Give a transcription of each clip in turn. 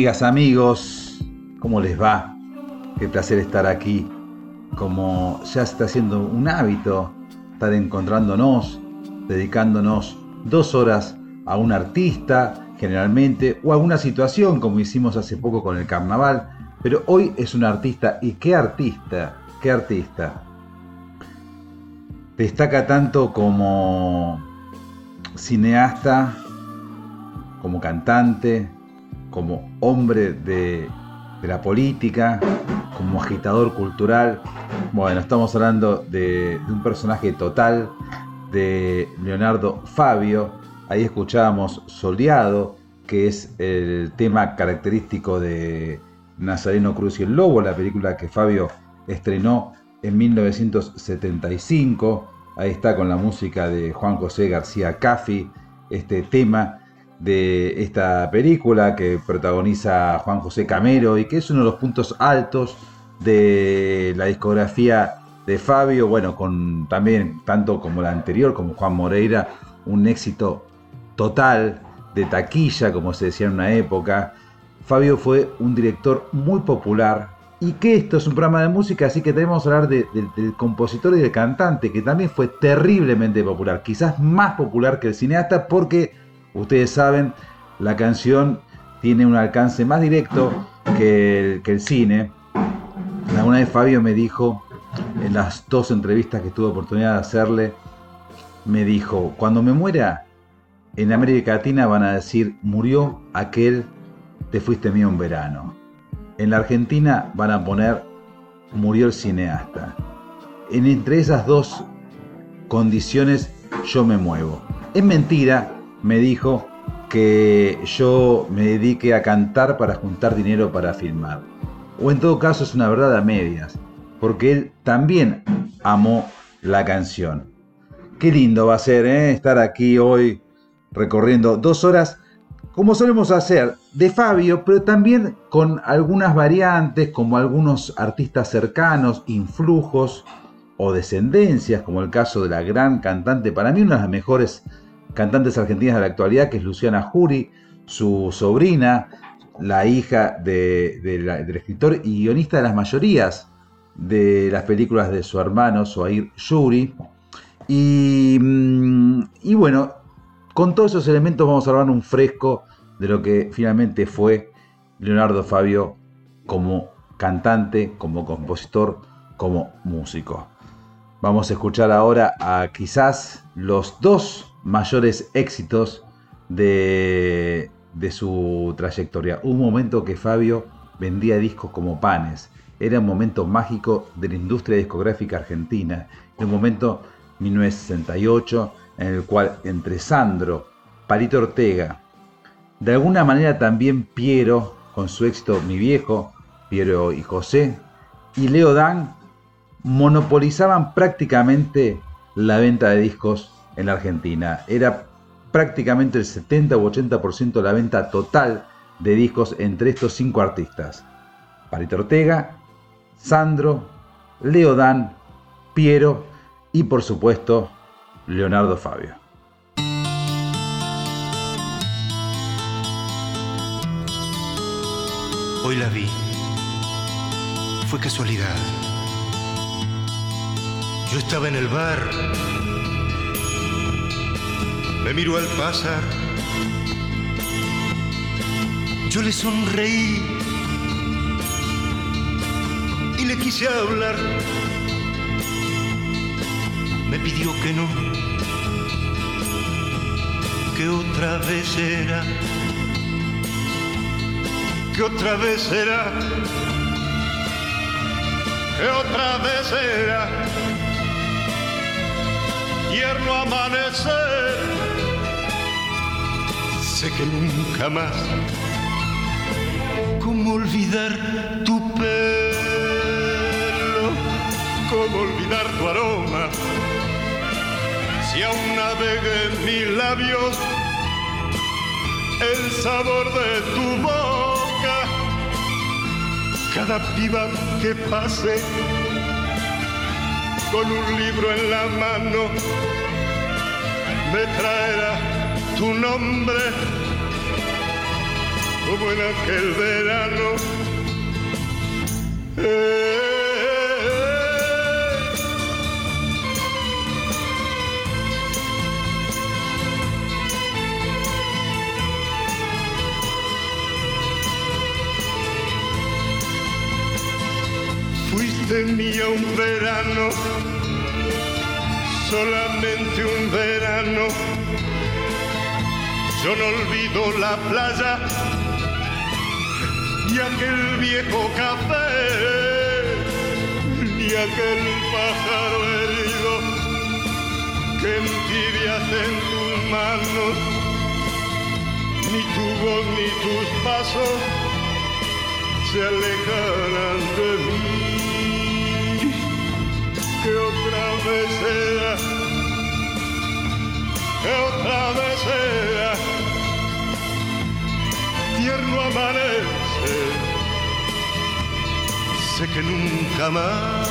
Amigas, amigos, ¿cómo les va? Qué placer estar aquí. Como ya está haciendo un hábito, estar encontrándonos, dedicándonos dos horas a un artista, generalmente, o a alguna situación, como hicimos hace poco con el carnaval. Pero hoy es un artista, y qué artista, qué artista. Destaca tanto como cineasta, como cantante, como hombre de, la política, como agitador cultural. Bueno, estamos hablando de, un personaje total, de Leonardo Fabio. Ahí escuchábamos Soleado, que es el tema característico de Nazareno Cruz y el Lobo, la película que Fabio estrenó en 1975. Ahí está con la música de Juan José García Caffi, este tema de esta película que protagoniza Juan José Camero y que es uno de los puntos altos de la discografía de Fabio, bueno, con también tanto como la anterior, como Juan Moreira, un éxito total de taquilla, como se decía en una época. Fabio fue un director muy popular y que esto es un programa de música, así que tenemos que hablar del compositor y del cantante, que también fue terriblemente popular, quizás más popular que el cineasta, porque Ustedes saben, la canción tiene un alcance más directo que el, cine. Alguna vez Fabio me dijo, en las dos entrevistas que tuve oportunidad de hacerle, me dijo, cuando me muera, en América Latina van a decir, murió aquel, te fuiste mío en verano. En la Argentina van a poner, murió el cineasta. En entre esas dos condiciones yo me muevo. Es mentira, me dijo que yo me dedique a cantar para juntar dinero para filmar. O en todo caso es una verdad a medias, porque él también amó la canción. Qué lindo va a ser ¿eh? estar aquí hoy recorriendo dos horas, como solemos hacer, de Fabio, pero también con algunas variantes, como algunos artistas cercanos, influjos o descendencias, como el caso de la gran cantante, para mí una de las mejores cantantes argentinas de la actualidad, que es Luciana Jury, su sobrina, la hija del escritor y guionista de las mayorías de las películas de su hermano, Soair Yuri. Y, mm, y bueno, con todos esos elementos vamos a hablar un fresco de lo que finalmente fue Leonardo Fabio como cantante, como compositor, como músico. Vamos a escuchar ahora a quizás los dos mayores éxitos de, su trayectoria. Un momento que Fabio vendía discos como panes. Era un momento mágico de la industria discográfica argentina. un momento 1968 en el cual entre Sandro, Palito Ortega, de alguna manera también Piero, con su éxito Mi Viejo, Piero y José, y Leo Dan monopolizaban prácticamente la venta de discos en la Argentina. Era prácticamente el 70 u 80% de la venta total de discos entre estos cinco artistas. Parito Ortega, Sandro, Leodán, Piero y por supuesto Leonardo Fabio. Hoy la vi. Fue casualidad. Yo estaba en el bar me miró al pasar. Yo le sonreí. Y le quise hablar. Me pidió que no, que otra vez era, que otra vez era, que otra vez era, tierno amanecer, sé que nunca más, cómo olvidar tu pelo, cómo olvidar tu aroma si aún navega en mis labios el sabor de tu boca. Cada piba que pase con un libro en la mano me traerá tu nombre como en aquel verano. Eh, Tenía un verano, solamente un verano. Yo no olvido la playa y aquel viejo café, ni aquel pájaro herido que entibias en tus manos, ni tu voz ni tus pasos se alejarán de mí que otra vez sea, que otra vez sea, tierno amanece, sé que nunca más.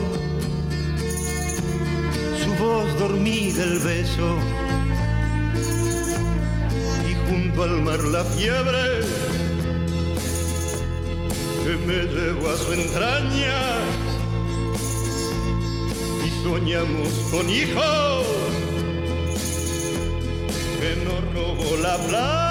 voz dormida el beso. Y junto al mar la fiebre que me llevó a su entraña. Y soñamos con hijos que nos robó la plata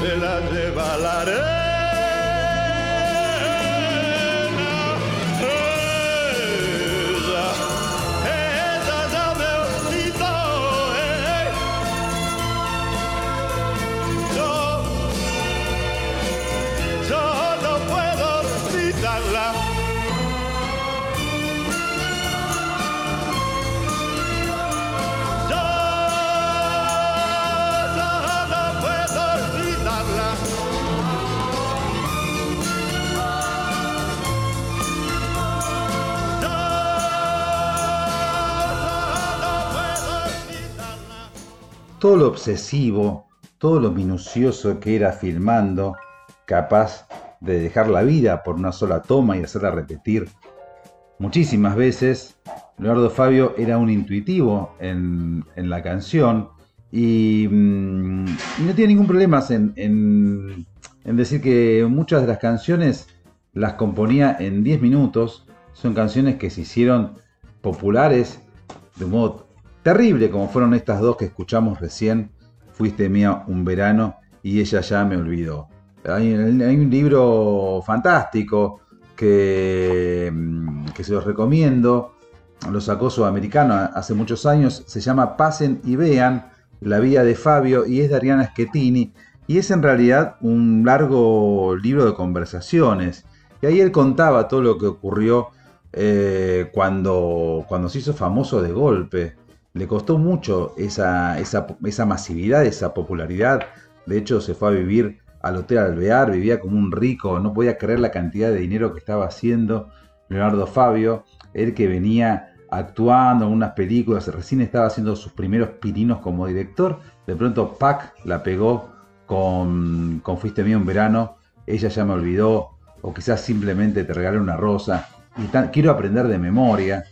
se la lleva todo lo obsesivo, todo lo minucioso que era filmando, capaz de dejar la vida por una sola toma y hacerla repetir muchísimas veces. Leonardo Fabio era un intuitivo en, la canción y, mm, no tiene ningún problema en, en, decir que muchas de las canciones las componía en 10 minutos. Son canciones que se hicieron populares de un modo terrible como fueron estas dos que escuchamos recién, Fuiste mía un verano y ella ya me olvidó. Hay, un libro fantástico que, mm, que se los recomiendo, lo sacó Sudamericano hace muchos años, se llama Pasen y Vean, la vida de Fabio y es de Ariana Schettini y es en realidad un largo libro de conversaciones. Y ahí él contaba todo lo que ocurrió eh, cuando, cuando se hizo famoso de golpe le costó mucho esa, esa, masividad, esa popularidad. De hecho, se fue a vivir al Hotel Alvear, vivía como un rico, no podía creer la cantidad de dinero que estaba haciendo Leonardo Fabio, él que venía actuando en unas películas, recién estaba haciendo sus primeros pirinos como director, de pronto Pac la pegó con, con Fuiste mío en verano, ella ya me olvidó, o quizás simplemente te regalé una rosa, y quiero aprender de memoria,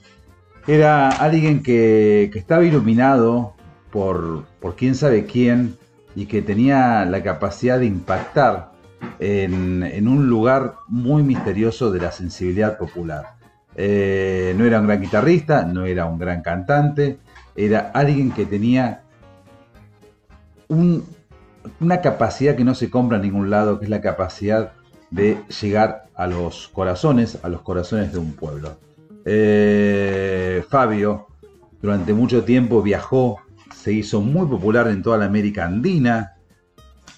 era alguien que, estaba iluminado por, por quién sabe quién y que tenía la capacidad de impactar en, un lugar muy misterioso de la sensibilidad popular. Eh, no era un gran guitarrista, no era un gran cantante, era alguien que tenía una capacidad que no se compra en ningún lado, que es la capacidad de llegar a los corazones, a los corazones de un pueblo. Eh, Fabio durante mucho tiempo viajó, se hizo muy popular en toda la América Andina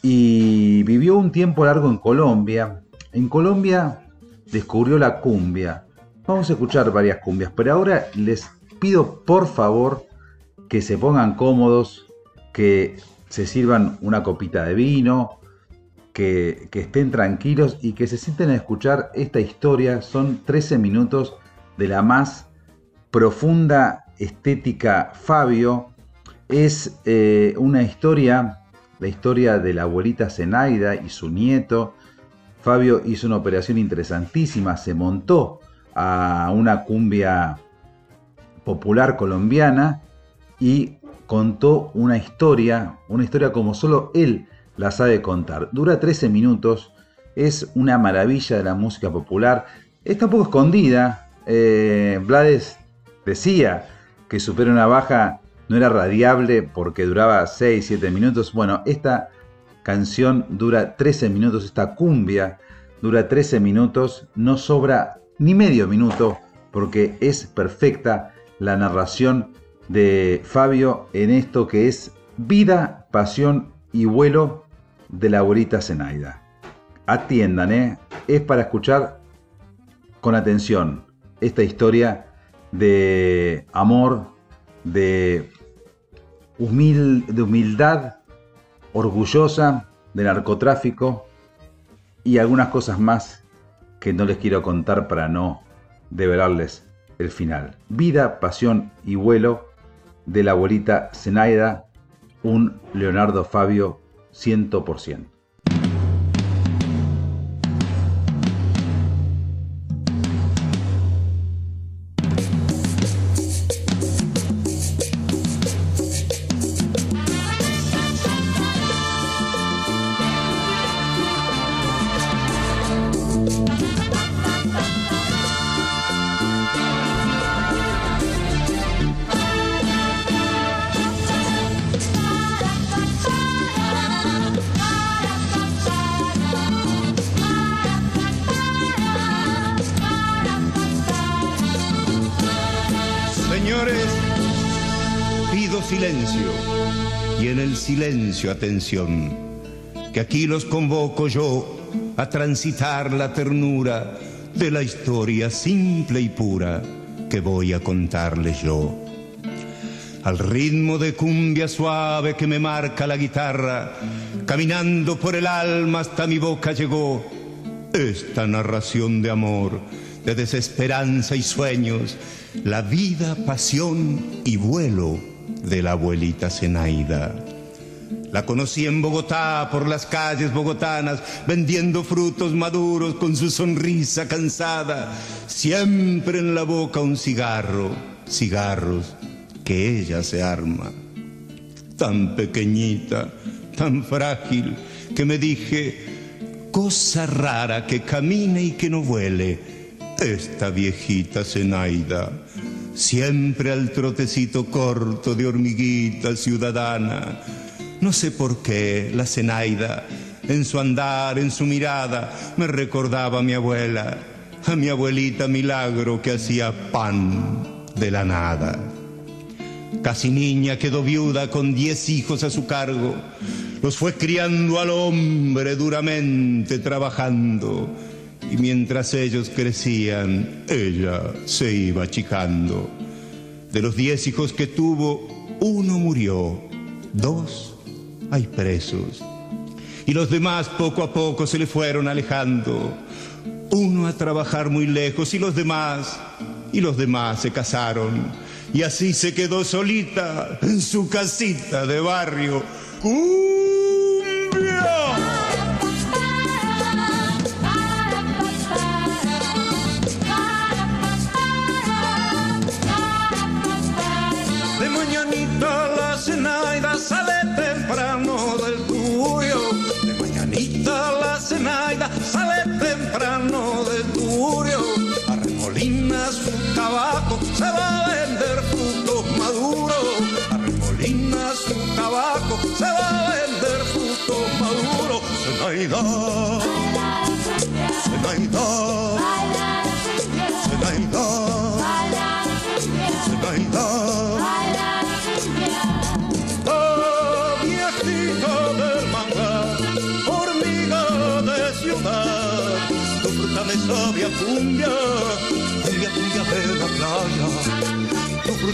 y vivió un tiempo largo en Colombia. En Colombia descubrió la cumbia. Vamos a escuchar varias cumbias, pero ahora les pido por favor que se pongan cómodos, que se sirvan una copita de vino, que, que, estén tranquilos y que se sienten a escuchar esta historia. Son 13 minutos de la más profunda estética Fabio, es eh, una historia, la historia de la abuelita Zenaida y su nieto. Fabio hizo una operación interesantísima, se montó a una cumbia popular colombiana y contó una historia, una historia como solo él la sabe contar. Dura 13 minutos, es una maravilla de la música popular, está un poco escondida, eh, Blades decía que Supera una baja no era radiable porque duraba 6-7 minutos. Bueno, esta canción dura 13 minutos, esta cumbia dura 13 minutos, no sobra ni medio minuto porque es perfecta la narración de Fabio en esto que es vida, pasión y vuelo de la abuelita Zenaida. Atiendan, ¿eh? es para escuchar con atención esta historia de amor, de, de humildad orgullosa, de narcotráfico y algunas cosas más que no les quiero contar para no develarles el final. Vida, pasión y vuelo de la abuelita Zenaida, un Leonardo Fabio 100%. Silencio atención, que aquí los convoco yo a transitar la ternura de la historia simple y pura que voy a contarles yo. Al ritmo de cumbia suave que me marca la guitarra, caminando por el alma hasta mi boca llegó esta narración de amor, de desesperanza y sueños, la vida, pasión y vuelo de la abuelita Zenaida. La conocí en Bogotá, por las calles bogotanas, vendiendo frutos maduros con su sonrisa cansada, siempre en la boca un cigarro, cigarros que ella se arma. Tan pequeñita, tan frágil, que me dije, cosa rara que camine y que no vuele, esta viejita Zenaida siempre al trotecito corto de hormiguita ciudadana. No sé por qué la Zenaida, en su andar, en su mirada, me recordaba a mi abuela, a mi abuelita milagro que hacía pan de la nada. Casi niña quedó viuda con diez hijos a su cargo. Los fue criando al hombre duramente trabajando y mientras ellos crecían, ella se iba achicando. De los diez hijos que tuvo, uno murió, dos hay presos. Y los demás poco a poco se le fueron alejando. Uno a trabajar muy lejos y los demás, y los demás se casaron. Y así se quedó solita en su casita de barrio. se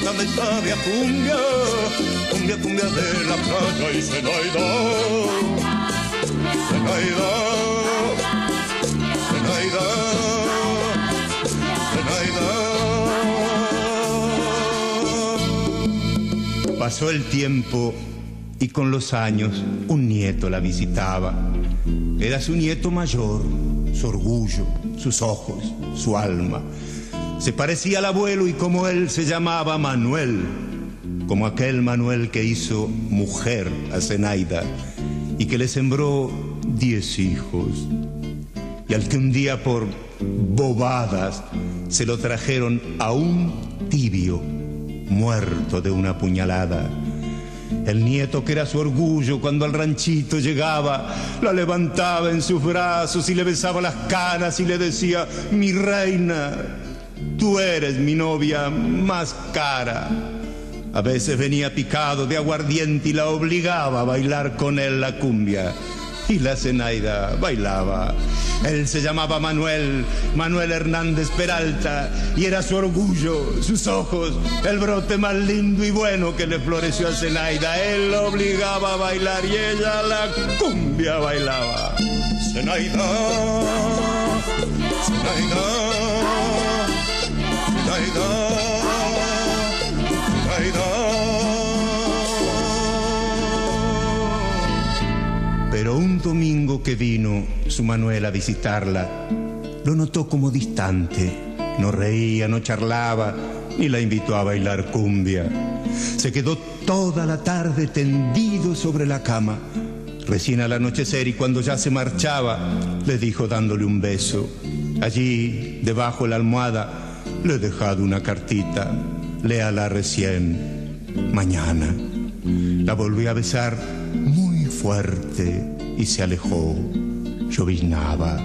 playa. Tu fruta me sabe a cumbia, cumbia, cumbia de la playa y Zenaida, Zenaida, Zenaida, Zenaida. Pasó el tiempo y con los años un nieto la visitaba. Era su nieto mayor, su orgullo, sus ojos, su alma. Se parecía al abuelo y como él se llamaba Manuel, como aquel Manuel que hizo mujer a Zenaida y que le sembró diez hijos. Y al que un día por bobadas se lo trajeron a un tibio, muerto de una puñalada. El nieto que era su orgullo cuando al ranchito llegaba, la levantaba en sus brazos y le besaba las caras y le decía, mi reina, Tú eres mi novia más cara. A veces venía picado de aguardiente y la obligaba a bailar con él la cumbia. Y la Zenaida bailaba. Él se llamaba Manuel, Manuel Hernández Peralta, y era su orgullo, sus ojos, el brote más lindo y bueno que le floreció a Zenaida. Él la obligaba a bailar y ella la cumbia bailaba. Zenaida, Zenaida. Pero un domingo que vino su Manuel a visitarla, lo notó como distante. No reía, no charlaba, ni la invitó a bailar cumbia. Se quedó toda la tarde tendido sobre la cama. Recién al anochecer y cuando ya se marchaba, le dijo dándole un beso. Allí, debajo de la almohada, le he dejado una cartita, léala recién, mañana. La volví a besar muy fuerte y se alejó. Llovinaba.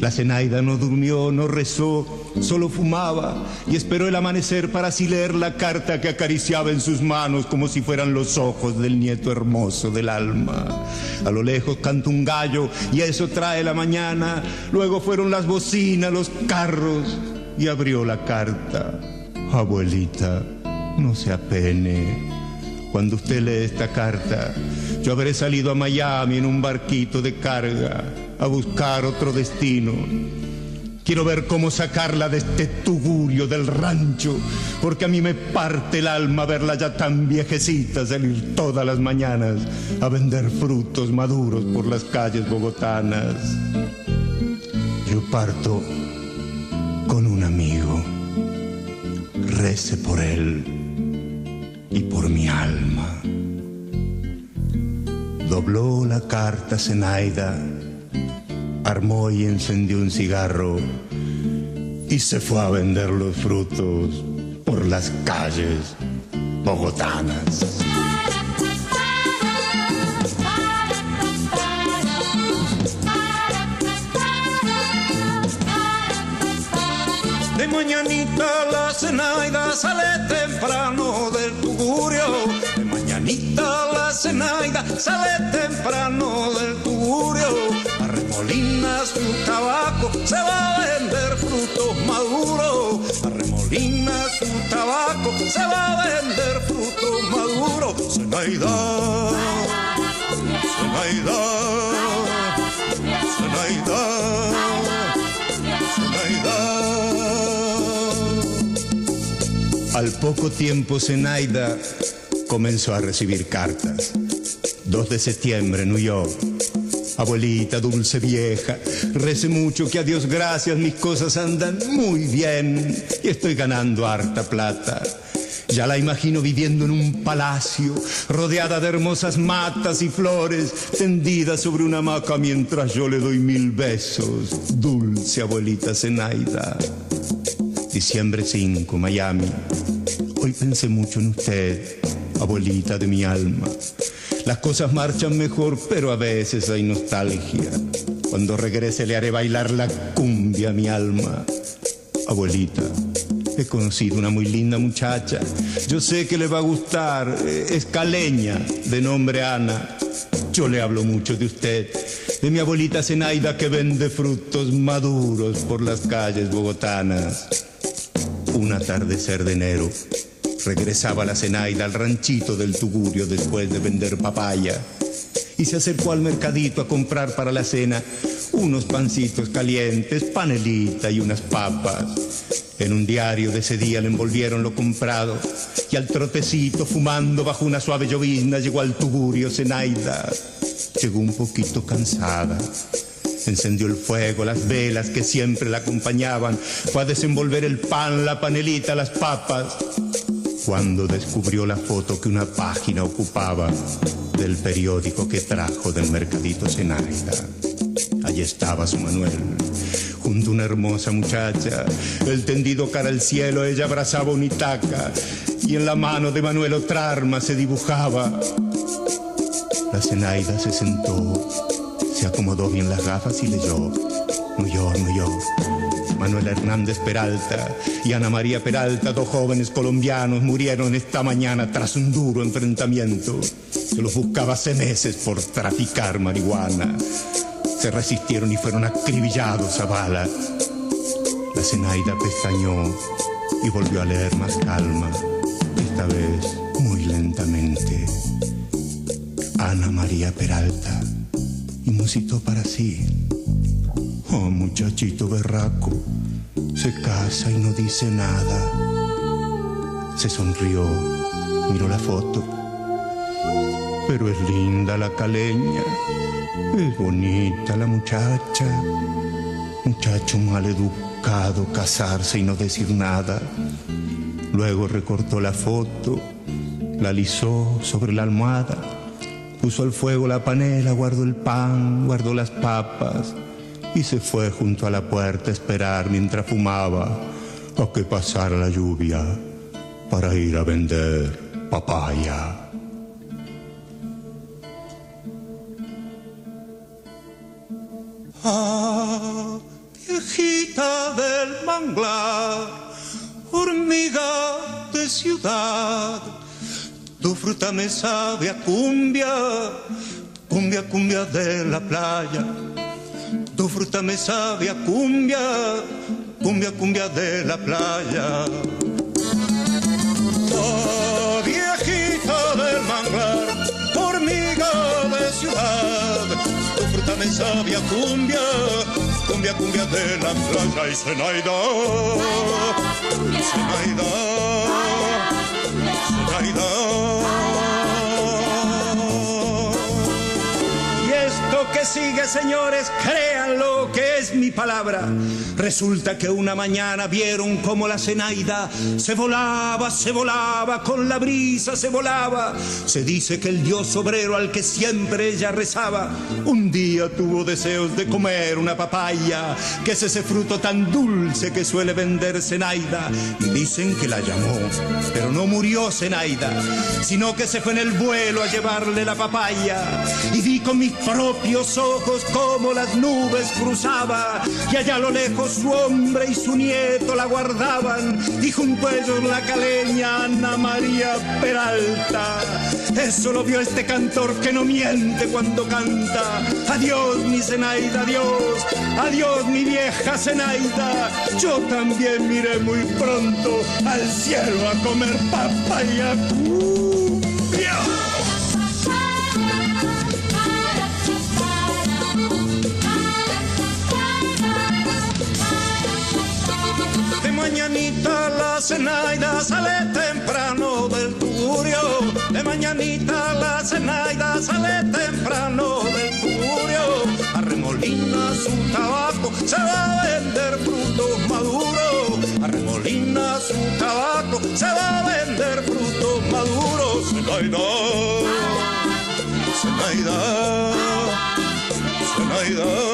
La Zenaida no durmió, no rezó, solo fumaba y esperó el amanecer para así leer la carta que acariciaba en sus manos como si fueran los ojos del nieto hermoso del alma. A lo lejos canta un gallo y eso trae la mañana. Luego fueron las bocinas, los carros y abrió la carta. Abuelita, no se apene. Cuando usted lee esta carta, yo habré salido a Miami en un barquito de carga a buscar otro destino. Quiero ver cómo sacarla de este tugurio del rancho, porque a mí me parte el alma verla ya tan viejecita salir todas las mañanas a vender frutos maduros por las calles bogotanas. Yo parto con un amigo, rece por él y por mi alma. Dobló la carta Zenaida armó y encendió un cigarro y se fue a vender los frutos por las calles bogotanas. Mañanita la cenaida sale temprano del tugurio. De mañanita la cenaida sale temprano del tugurio. Arremolina su tabaco, se va a vender frutos maduros. Arremolina su tabaco, se va a vender frutos maduros. Zenaida, Zenaida, Zenaida. Al poco tiempo Zenaida comenzó a recibir cartas. 2 de septiembre, New York. Abuelita dulce vieja, rece mucho que a Dios gracias mis cosas andan muy bien y estoy ganando harta plata. Ya la imagino viviendo en un palacio, rodeada de hermosas matas y flores, tendida sobre una hamaca mientras yo le doy mil besos. Dulce abuelita Zenaida. Diciembre 5, Miami. Hoy pensé mucho en usted, abuelita de mi alma. Las cosas marchan mejor, pero a veces hay nostalgia. Cuando regrese le haré bailar la cumbia a mi alma. Abuelita, he conocido una muy linda muchacha. Yo sé que le va a gustar. Es caleña, de nombre Ana. Yo le hablo mucho de usted, de mi abuelita Zenaida que vende frutos maduros por las calles bogotanas. Un atardecer de enero, regresaba la Zenaida al ranchito del Tugurio después de vender papaya y se acercó al mercadito a comprar para la cena unos pancitos calientes, panelita y unas papas. En un diario de ese día le envolvieron lo comprado y al trotecito fumando bajo una suave llovizna llegó al Tugurio Zenaida. Llegó un poquito cansada. Encendió el fuego, las velas que siempre la acompañaban. Fue a desenvolver el pan, la panelita, las papas. Cuando descubrió la foto que una página ocupaba del periódico que trajo del mercadito Zenaida. Allí estaba su Manuel, junto a una hermosa muchacha, el tendido cara al cielo, ella abrazaba un itaca y en la mano de Manuel otra arma se dibujaba. La Zenaida se sentó, se acomodó bien las gafas y leyó. New York, New York. Manuel Hernández Peralta y Ana María Peralta, dos jóvenes colombianos, murieron esta mañana tras un duro enfrentamiento. Se los buscaba hace meses por traficar marihuana. Se resistieron y fueron acribillados a bala. La Zenaida pestañó y volvió a leer más calma, esta vez muy lentamente. Ana María Peralta y musitó para sí. Oh, muchachito berraco, se casa y no dice nada. Se sonrió, miró la foto. Pero es linda la caleña, es bonita la muchacha. Muchacho mal educado, casarse y no decir nada. Luego recortó la foto, la alisó sobre la almohada, puso al fuego la panela, guardó el pan, guardó las papas y se fue junto a la puerta a esperar mientras fumaba a que pasara la lluvia para ir a vender papaya. viejita del manglar, hormiga de ciudad, tu fruta me sabe a cumbia, cumbia, cumbia de la playa. Tu fruta me sabe a cumbia, cumbia, cumbia de la playa. Oh, viejita del manglar, hormiga de ciudad, tu fruta me sabe a cumbia, cumbia, cumbia de la playa y Zenaida, Zenaida, sigue, señores, créanlo que es mi palabra. Resulta que una mañana vieron como la Zenaida se volaba, se volaba, con la brisa se volaba. Se dice que el dios obrero al que siempre ella rezaba, un día tuvo deseos de comer una papaya, que es ese fruto tan dulce que suele vender Zenaida. Y dicen que la llamó, pero no murió Zenaida, sino que se fue en el vuelo a llevarle la papaya. Y vi con mis propios ojos cómo las nubes cruzaba, y allá a lo lejos su hombre y su nieto la guardaban, y junto a ellos la caleña Ana María Peralta. Eso lo vio este cantor que no miente cuando canta. Adiós mi Zenaida, adiós, adiós mi vieja Zenaida. Yo también miré muy pronto al cielo a comer papaya. Mañanita la Zenaida sale temprano del tugurio. De mañanita la Zenaida sale temprano del tugurio. Arremolina su tabaco, se va a vender frutos maduros. Arremolina su tabaco, se va a vender frutos maduros. Zenaida, Zenaida, Zenaida,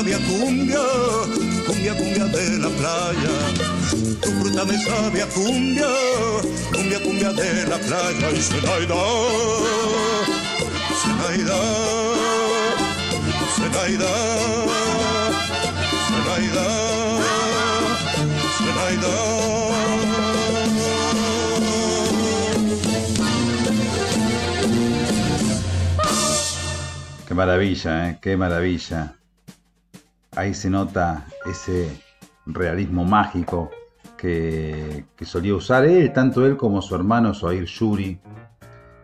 cumbia, cumbia, cumbia de la playa. Tu fruta me sabe a cumbia, cumbia, cumbia de la playa. Y Zenaida, Zenaida, Zenaida, Zenaida, Qué maravilla, ¿eh? qué maravilla. Ahí se nota ese realismo mágico que, solía usar él, tanto él como su hermano Sohair Yuri,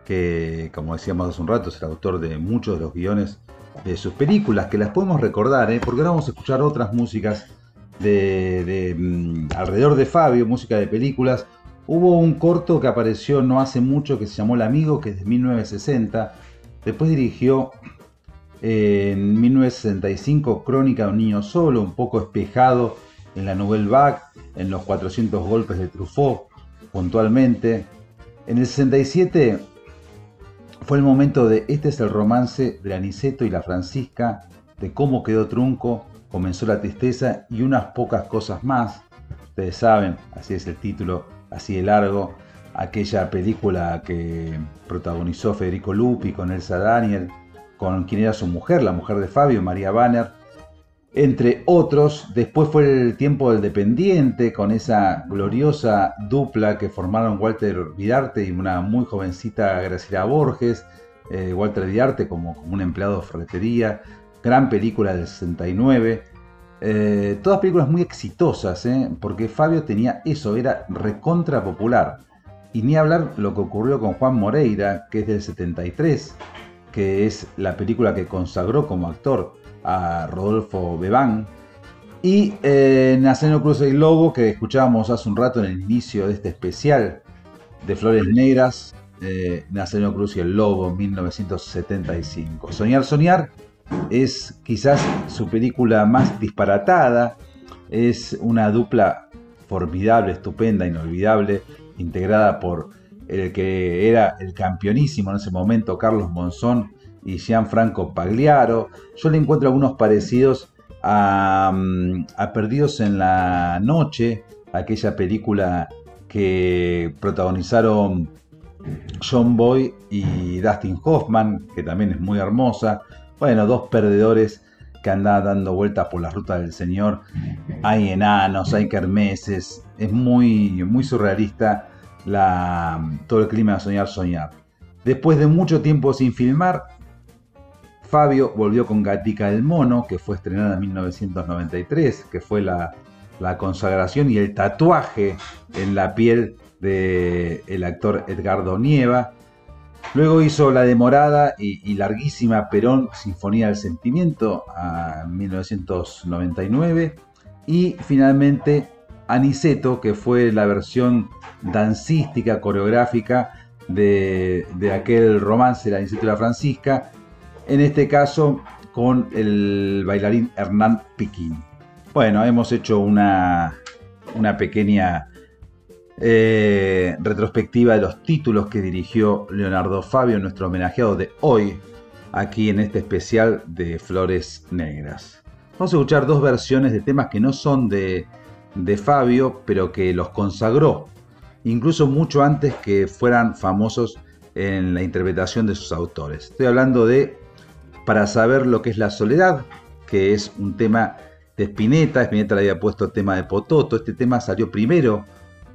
que como decíamos hace un rato es el autor de muchos de los guiones de sus películas, que las podemos recordar, ¿eh? porque ahora vamos a escuchar otras músicas de, mm, alrededor de Fabio, música de películas. Hubo un corto que apareció no hace mucho que se llamó El Amigo, que es de 1960. Después dirigió en 1965 Crónica de un niño solo, un poco espejado en la Nouvelle Vague, en los 400 golpes de Truffaut, puntualmente. En el 67 fue el momento de Este es el romance de Aniceto y la Francisca, de cómo quedó trunco, comenzó la tristeza y unas pocas cosas más. Ustedes saben, así es el título, así de largo. Aquella película que protagonizó Federico Lupi con Elsa Daniel, con quien era su mujer, la mujer de Fabio, María Banner, entre otros. Después fue el tiempo del dependiente, con esa gloriosa dupla que formaron Walter Vidarte y una muy jovencita Graciela Borges. Eh, Walter Vidarte como, un empleado de ferretería. Gran película del 69. Eh, todas películas muy exitosas, ¿eh? porque Fabio tenía eso, era recontra popular. Y ni hablar lo que ocurrió con Juan Moreira, que es del 73, que es la película que consagró como actor a Rodolfo Bebán. Y eh, Nacenio Cruz y Lobo, que escuchábamos hace un rato en el inicio de este especial de Flores Negras, eh, Nacenio Cruz y el Lobo, 1975. Soñar, Soñar es quizás su película más disparatada, es una dupla formidable, estupenda, inolvidable, integrada por el que era el campeonísimo en ese momento, Carlos Monzón y Gianfranco Pagliaro. Yo le encuentro algunos parecidos a, a, Perdidos en la Noche, aquella película que protagonizaron John Boy y Dustin Hoffman, que también es muy hermosa. Bueno, dos perdedores que andan dando vueltas por la ruta del Señor. Hay enanos, hay kermeses. Es muy surrealista todo el clima de soñar, soñar. Después de mucho tiempo sin filmar, Fabio volvió con Gatica el Mono, que fue estrenada en 1993, que fue la, consagración y el tatuaje en la piel del el actor Edgardo Nieva. Luego hizo la demorada y, larguísima Perón Sinfonía del Sentimiento a 1999. Y finalmente Aniceto, que fue la versión dancística, coreográfica de, aquel romance, la Aniceto y la Francisca. En este caso con el bailarín Hernán Piquín. Bueno, hemos hecho una, una pequeña eh, retrospectiva de los títulos que dirigió Leonardo Fabio, nuestro homenajeado de hoy, aquí en este especial de Flores Negras. Vamos a escuchar dos versiones de temas que no son de, de Fabio, pero que los consagró, incluso mucho antes que fueran famosos en la interpretación de sus autores. Estoy hablando de Para saber lo que es la soledad, que es un tema de Spinetta. Spinetta le había puesto el tema de Pototo. Este tema salió primero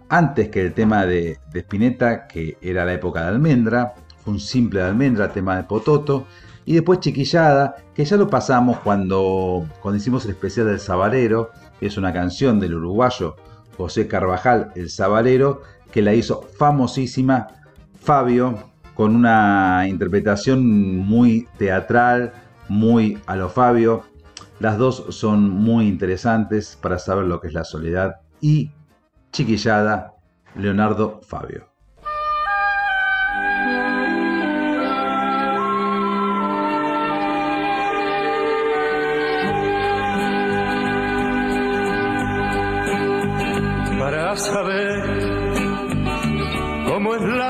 antes que el tema de, de Spinetta, que era la época de Almendra, un simple de Almendra, tema de Pototo, y después Chiquillada, que ya lo pasamos cuando, cuando hicimos el especial del Sabalero, es una canción del uruguayo José Carvajal, el Sabalero, que la hizo famosísima Fabio, con una interpretación muy teatral, muy a lo Fabio. Las dos son muy interesantes para saber lo que es la soledad y Chiquillada, Leonardo Fabio.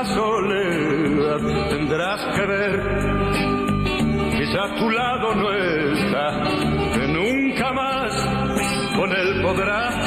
Soledad, tendrás que ver a tu lado no está, que nunca más con él podrás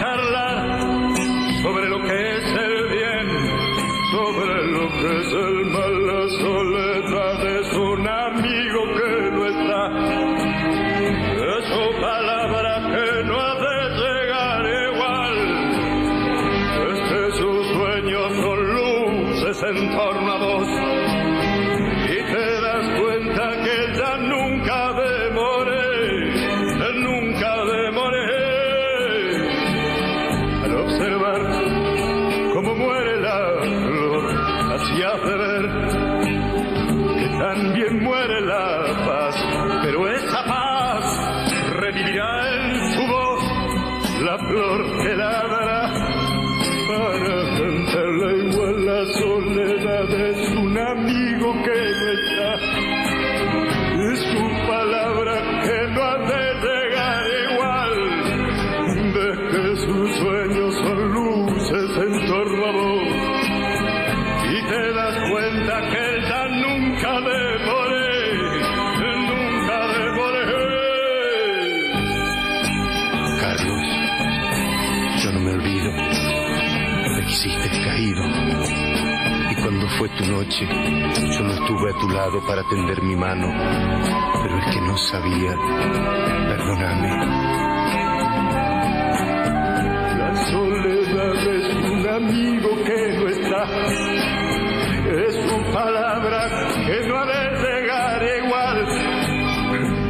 hiciste caído. Y cuando fue tu noche, yo no estuve a tu lado para tender mi mano, pero es que no sabía, perdóname. La soledad es un amigo que no está, es su palabra que no ha de llegar igual,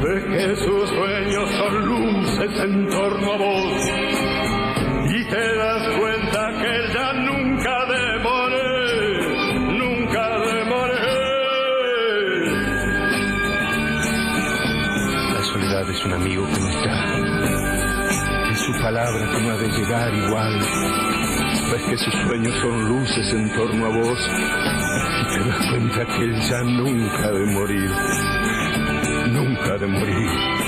de que sus sueños son luces en torno a vos, palabra que no ha de llegar igual. Ves que sus sueños son luces en torno a vos. Y te das cuenta que él ya nunca ha de morir. Nunca ha de morir.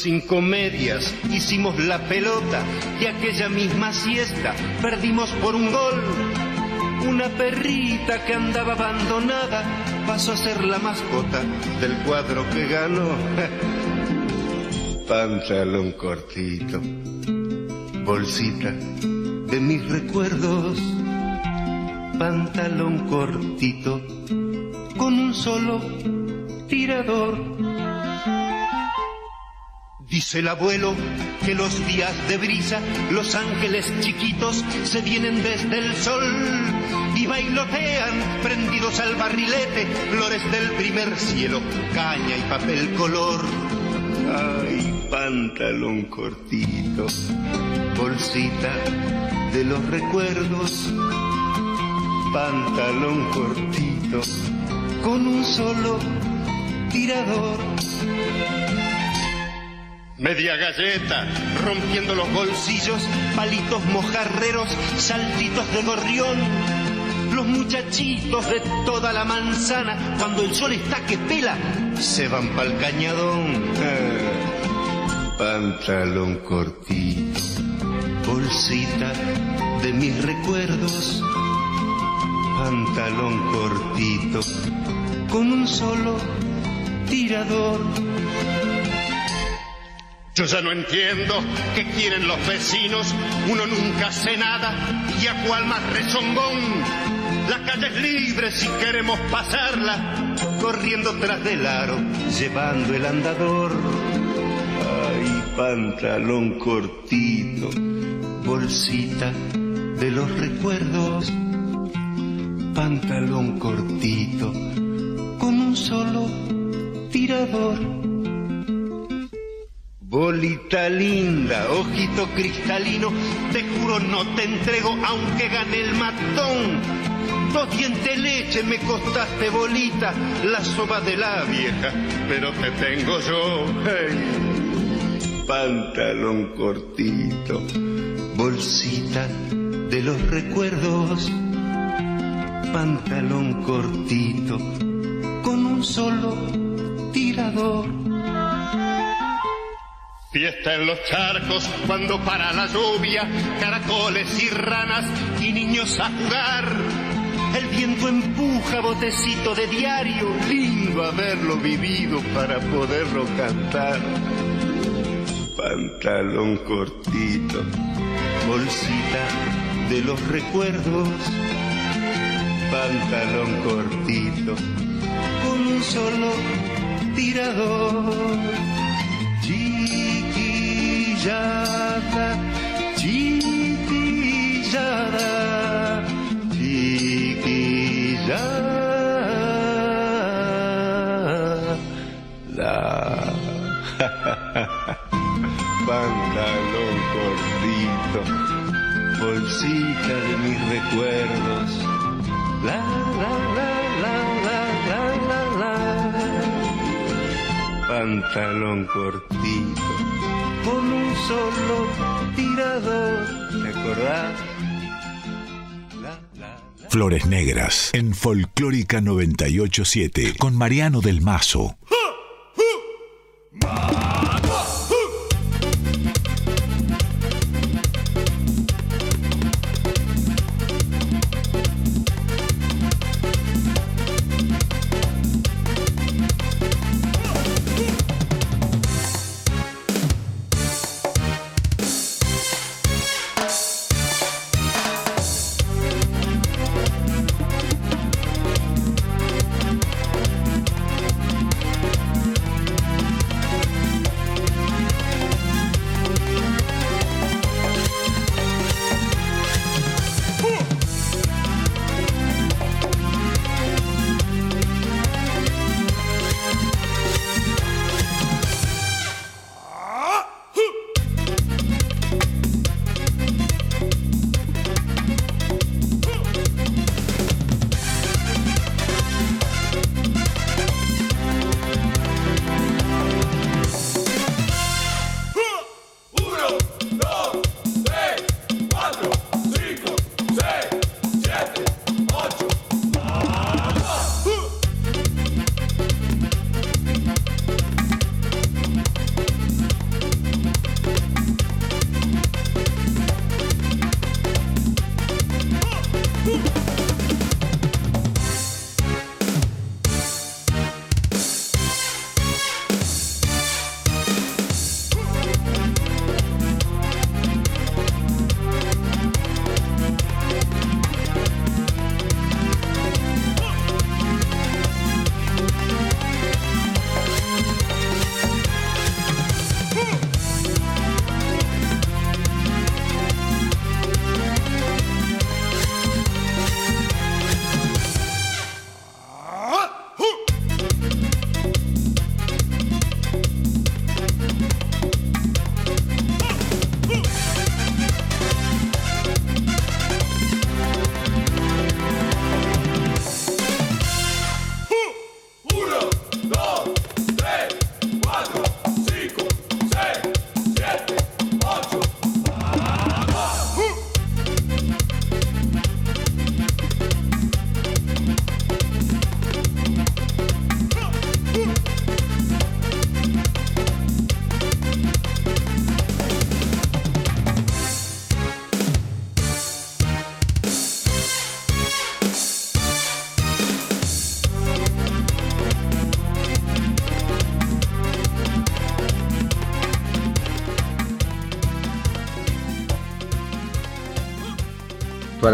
Con cinco medias hicimos la pelota y aquella misma siesta perdimos por un gol. Una perrita que andaba abandonada pasó a ser la mascota del cuadro que ganó. Pantalón cortito, bolsita de mis recuerdos. Pantalón cortito con un solo tirador. Dice el abuelo que los días de brisa, los ángeles chiquitos se vienen desde el sol y bailotean prendidos al barrilete, flores del primer cielo, caña y papel color. Ay, pantalón cortito, bolsita de los recuerdos, pantalón cortito con un solo tirador. Media galleta, rompiendo los bolsillos, palitos mojarreros, saltitos de gorrión. Los muchachitos de toda la manzana, cuando el sol está que pela, se van pa'l cañadón. Ah, pantalón cortito, bolsita de mis recuerdos. Pantalón cortito, con un solo tirador. Yo ya no entiendo qué quieren los vecinos, uno nunca hace nada y a cuál más rezongón. La calle es libre si queremos pasarla, corriendo tras del aro, llevando el andador. Ay, pantalón cortito, bolsita de los recuerdos. Pantalón cortito, con un solo tirador. Bolita linda, ojito cristalino, te juro no te entrego aunque gane el matón. Dos dientes leche me costaste bolita, la soba de la vieja, pero te tengo yo. Hey. Pantalón cortito, bolsita de los recuerdos. Pantalón cortito, con un solo tirador. Fiesta en los charcos cuando para la lluvia, caracoles y ranas y niños a jugar. El viento empuja botecito de diario, lindo haberlo vivido para poderlo cantar. Pantalón cortito, bolsita de los recuerdos. Pantalón cortito, con un solo tirador chiquillada, chiquillada, chiquillada. Pantalón cortito, bolsita de mis recuerdos. La, la, la, la, la, la, la, la pantalón cortito, con un solo tirador, ¿te. Flores Negras en Folclórica 987 con Mariano del Mazo.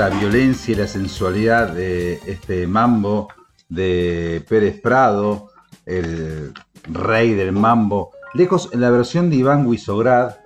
La violencia y la sensualidad de este mambo de Pérez Prado, el rey del mambo, lejos en la versión de Iván Huizograd,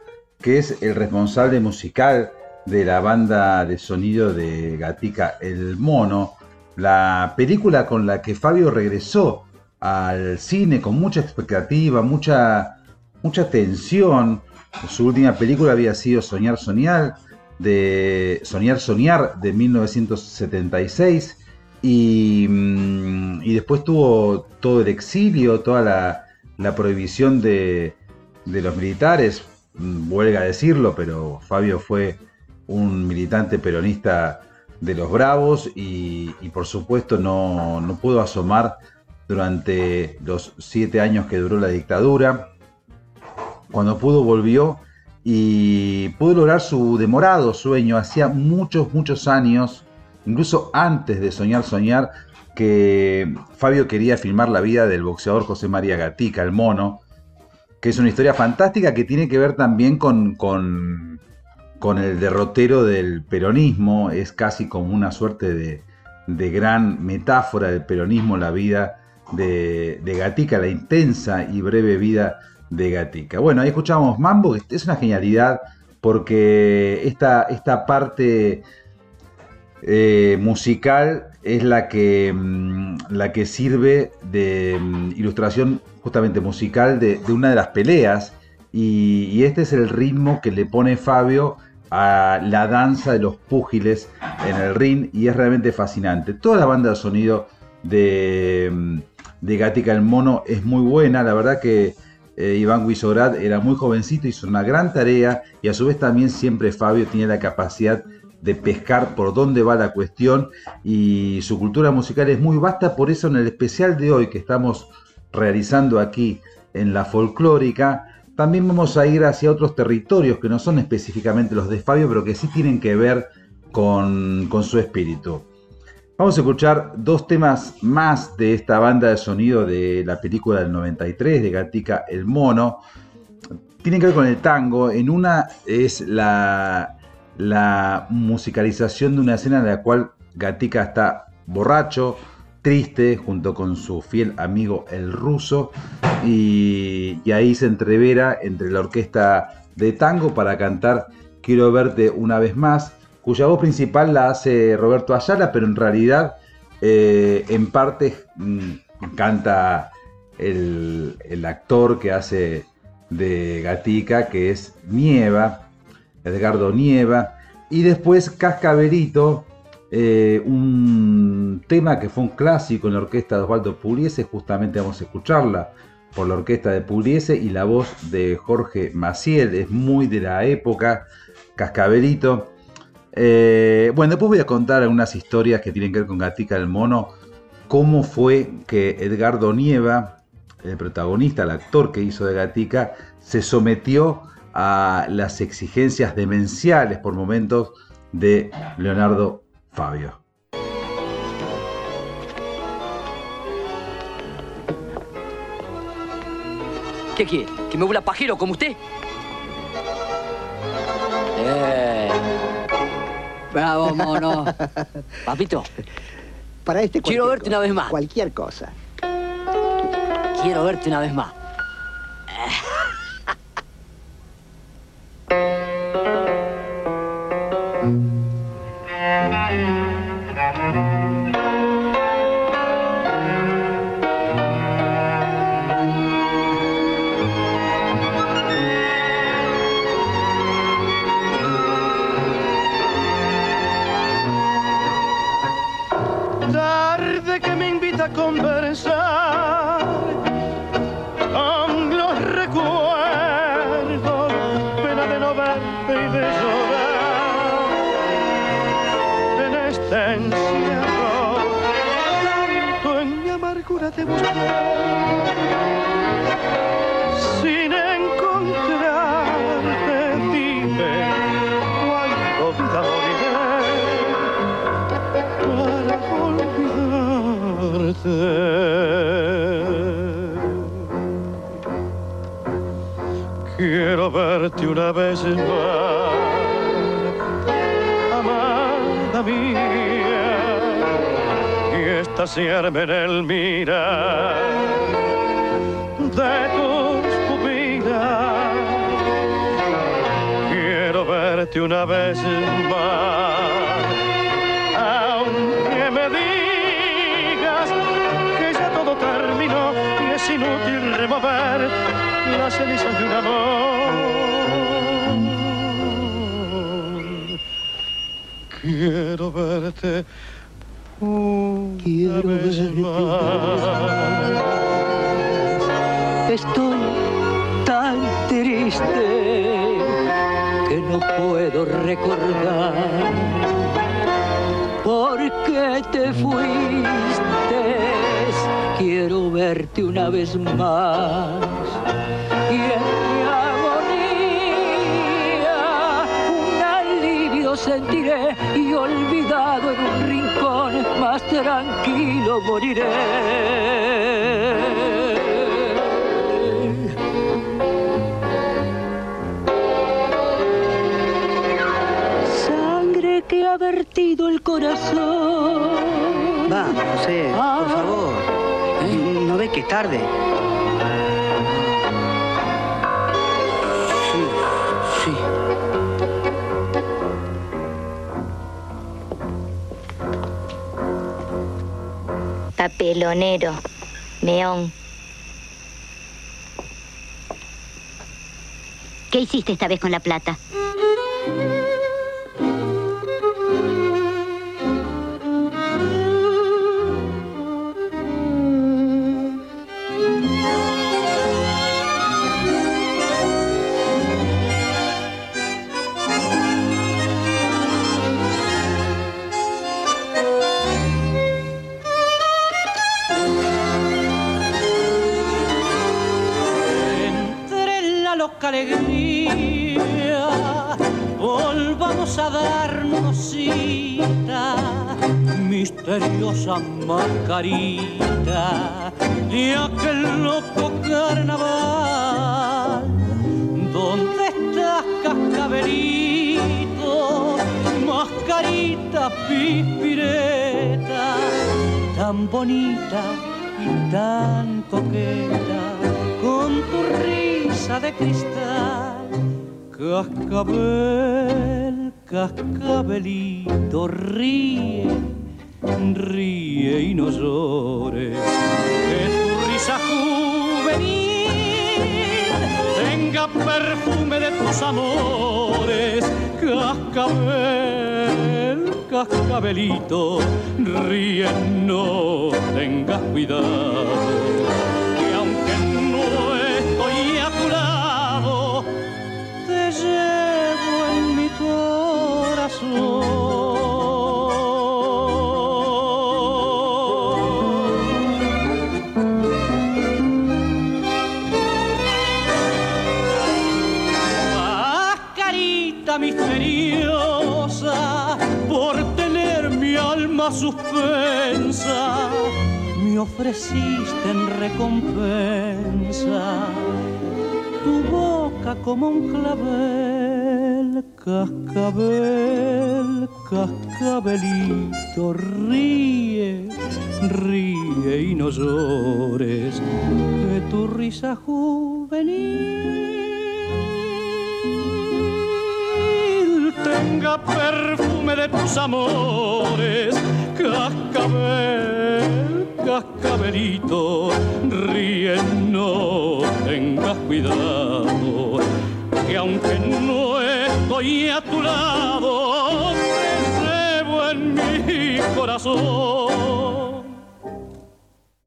que es el responsable musical de la banda de sonido de Gatica El Mono, la película con la que Fabio regresó al cine con mucha expectativa, mucha, mucha tensión. Su última película había sido Soñar Soñar, de Soñar Soñar de 1976 mm, y, después tuvo todo el exilio, toda la, prohibición de, los militares, mm, huelga decirlo, pero Fabio fue un militante peronista de los Bravos y, por supuesto no, no, pudo asomar durante los siete años que duró la dictadura. Cuando pudo volvió y pudo lograr su demorado sueño. Hacía muchos, muchos años, incluso antes de Soñar Soñar, que Fabio quería filmar la vida del boxeador José María Gatica, el mono, que es una historia fantástica que tiene que ver también con, con, el derrotero del peronismo. Es casi como una suerte de, de gran metáfora del peronismo, la vida de, de Gatica, la intensa y breve vida de Gatica. Bueno, ahí escuchamos Mambo, es una genialidad porque esta, esta parte eh, musical es la que, mm, la que sirve de mm, ilustración justamente musical de, una de las peleas y, este es el ritmo que le pone Fabio a la danza de los púgiles en el ring y es realmente fascinante. Toda la banda de sonido de, mm, de Gatica el Mono es muy buena, la verdad que eh, Iván Guisorad era muy jovencito, hizo una gran tarea y a su vez también siempre Fabio tiene la capacidad de pescar por dónde va la cuestión y su cultura musical es muy vasta, por eso en el especial de hoy que estamos realizando aquí en la folclórica, también vamos a ir hacia otros territorios que no son específicamente los de Fabio, pero que sí tienen que ver con, con su espíritu. Vamos a escuchar dos temas más de esta banda de sonido de la película del 93 de Gatica El Mono. Tienen que ver con el tango. En una es la, musicalización de una escena en la cual Gatica está borracho, triste, junto con su fiel amigo el ruso. Y, y ahí se entrevera entre la orquesta de tango para cantar Quiero verte una vez más cuya voz principal la hace Roberto Ayala, pero en realidad eh, en parte mm, canta el, actor que hace de Gatica, que es Nieva, Edgardo Nieva, y después Cascaberito, eh, un tema que fue un clásico en la orquesta de Osvaldo Pugliese, justamente vamos a escucharla por la orquesta de Pugliese y la voz de Jorge Maciel, es muy de la época, Cascaberito. Eh, bueno, después voy a contar algunas historias que tienen que ver con Gatica del Mono. Cómo fue que Edgardo Nieva, el protagonista, el actor que hizo de Gatica, se sometió a las exigencias demenciales por momentos de Leonardo Fabio. ¿Qué quiere? ¿Que me vuela pajero como usted? Bravo, mono. Papito. Para este Quiero verte una vez más. Cualquier cosa. Quiero verte una vez más. Sin Verte una vez más, amada mía y estaciarme en el mirar de tus pupilas. Quiero verte una vez más, aunque me digas que ya todo terminó y es inútil remover las cenizas de un amor. Quiero verte una Quiero vez verte más. Estoy tan triste que no puedo recordar por qué te fuiste. Quiero verte una vez más y sentiré y olvidado en un rincón más tranquilo moriré. Sangre que ha vertido el corazón. Va, José, Ah. por favor. ¿No ves que tarde? Papelonero, León. ¿Qué hiciste esta vez con la plata? Mascarita de aquel loco carnaval ¿Dónde estás, cascabelito? Mascarita pispireta, tan bonita y tan coqueta, con tu risa de cristal. Cascabel, cascabelito, ríe cascabelito, ríe, no tengas cuidado, ofreciste en recompensa tu boca como un clavel, cascabel, cascabelito, ríe, ríe y no llores, que tu risa juvenil tenga perfume de tus amores, cascabel, cascabelito, ríe, tengas cuidado, que aunque no estoy a tu lado, te llevo en mi corazón.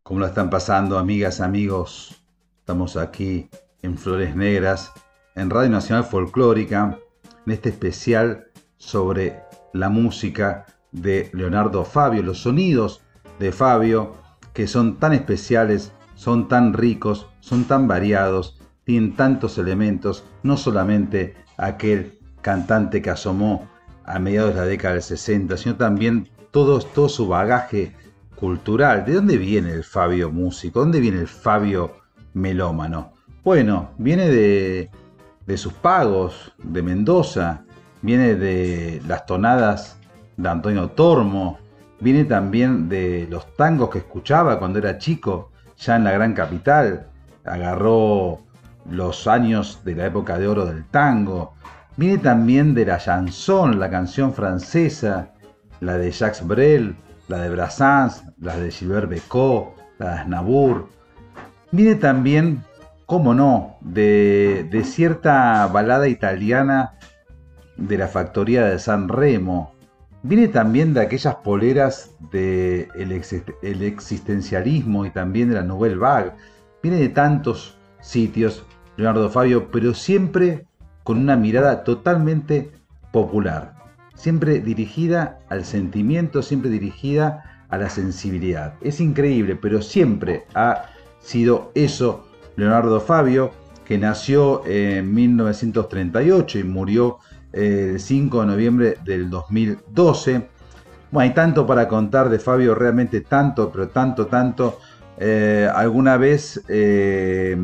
¿Cómo la están pasando, amigas, amigos? Estamos aquí en Flores Negras, en Radio Nacional Folclórica, en este especial sobre la música de Leonardo Fabio, los sonidos de Fabio, que son tan especiales, son tan ricos, son tan variados, tienen tantos elementos, no solamente aquel cantante que asomó a mediados de la década del 60, sino también todo, todo su bagaje cultural. ¿De dónde viene el Fabio músico? ¿Dónde viene el Fabio melómano? Bueno, viene de, de sus pagos, de Mendoza, viene de las tonadas de Antonio Tormo, viene también de los tangos que escuchaba cuando era chico, ya en la gran capital, agarró los años de la época de oro del tango, viene también de la chanson, la canción francesa, la de Jacques Brel, la de Brassens, la de Gilbert Becot, la de Aznavour. Viene también, cómo no, de, de cierta balada italiana de la factoría de San Remo. Viene también de aquellas poleras del de el existencialismo y también de la Nouvelle Vague. Viene de tantos sitios, Leonardo Fabio, pero siempre con una mirada totalmente popular. Siempre dirigida al sentimiento, siempre dirigida a la sensibilidad. Es increíble, pero siempre ha sido eso Leonardo Fabio, que nació en 1938 y murió el 5 de noviembre del 2012. Bueno, hay tanto para contar de Fabio, realmente tanto, pero tanto, tanto. Eh, alguna vez eh,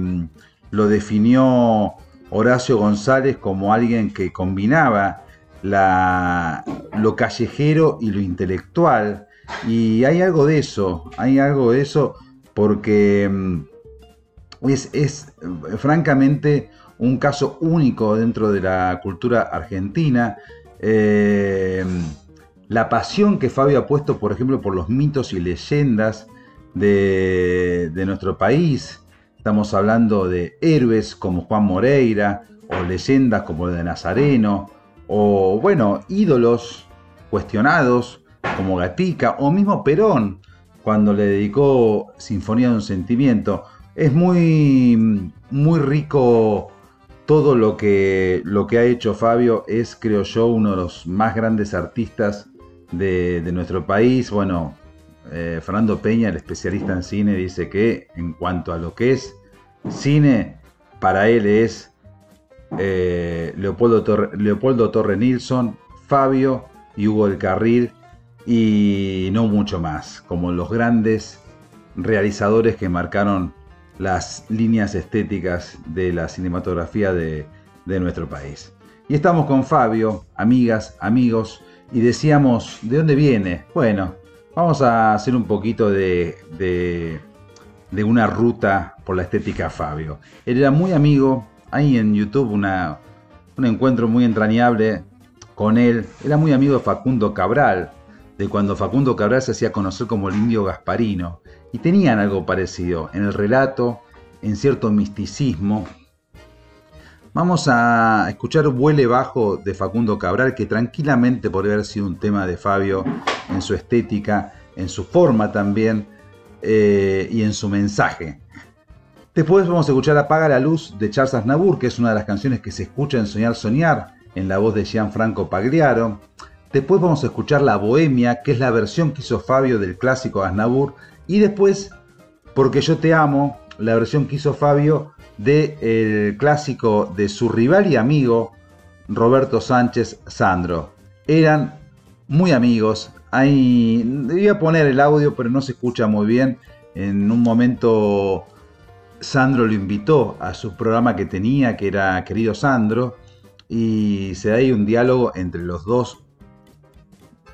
lo definió Horacio González como alguien que combinaba la, lo callejero y lo intelectual. Y hay algo de eso, hay algo de eso porque mm, es, es francamente un caso único dentro de la cultura argentina. Eh, la pasión que Fabio ha puesto, por ejemplo, por los mitos y leyendas de, nuestro país. Estamos hablando de héroes como Juan Moreira, o leyendas como el de Nazareno, o bueno, ídolos cuestionados como Gatica, o mismo Perón, cuando le dedicó Sinfonía de un Sentimiento. Es muy, muy rico todo lo que, lo que ha hecho Fabio es, creo yo, uno de los más grandes artistas de, nuestro país. Bueno, eh, Fernando Peña, el especialista en cine, dice que en cuanto a lo que es cine, para él es eh, Leopoldo, Torre, Leopoldo Torre Nilsson, Fabio y Hugo del Carril y no mucho más, como los grandes realizadores que marcaron las líneas estéticas de la cinematografía de, nuestro país. Y estamos con Fabio, amigas, amigos, y decíamos, ¿de dónde viene? Bueno, vamos a hacer un poquito de, de, una ruta por la estética Fabio. Él era muy amigo, hay en YouTube una, un encuentro muy entrañable con él, era muy amigo de Facundo Cabral, de cuando Facundo Cabral se hacía conocer como el indio Gasparino y tenían algo parecido en el relato, en cierto misticismo. Vamos a escuchar Vuele Bajo de Facundo Cabral, que tranquilamente podría haber sido un tema de Fabio en su estética, en su forma también eh, y en su mensaje. Después vamos a escuchar Apaga la Luz de Charles Aznavour, que es una de las canciones que se escucha en Soñar Soñar, en la voz de Gianfranco Pagliaro. Después vamos a escuchar La Bohemia, que es la versión que hizo Fabio del clásico Aznavour y después, porque yo te amo, la versión que hizo Fabio del clásico de su rival y amigo Roberto Sánchez Sandro. Eran muy amigos. Ahí debía poner el audio, pero no se escucha muy bien. En un momento Sandro lo invitó a su programa que tenía, que era Querido Sandro, y se da ahí un diálogo entre los dos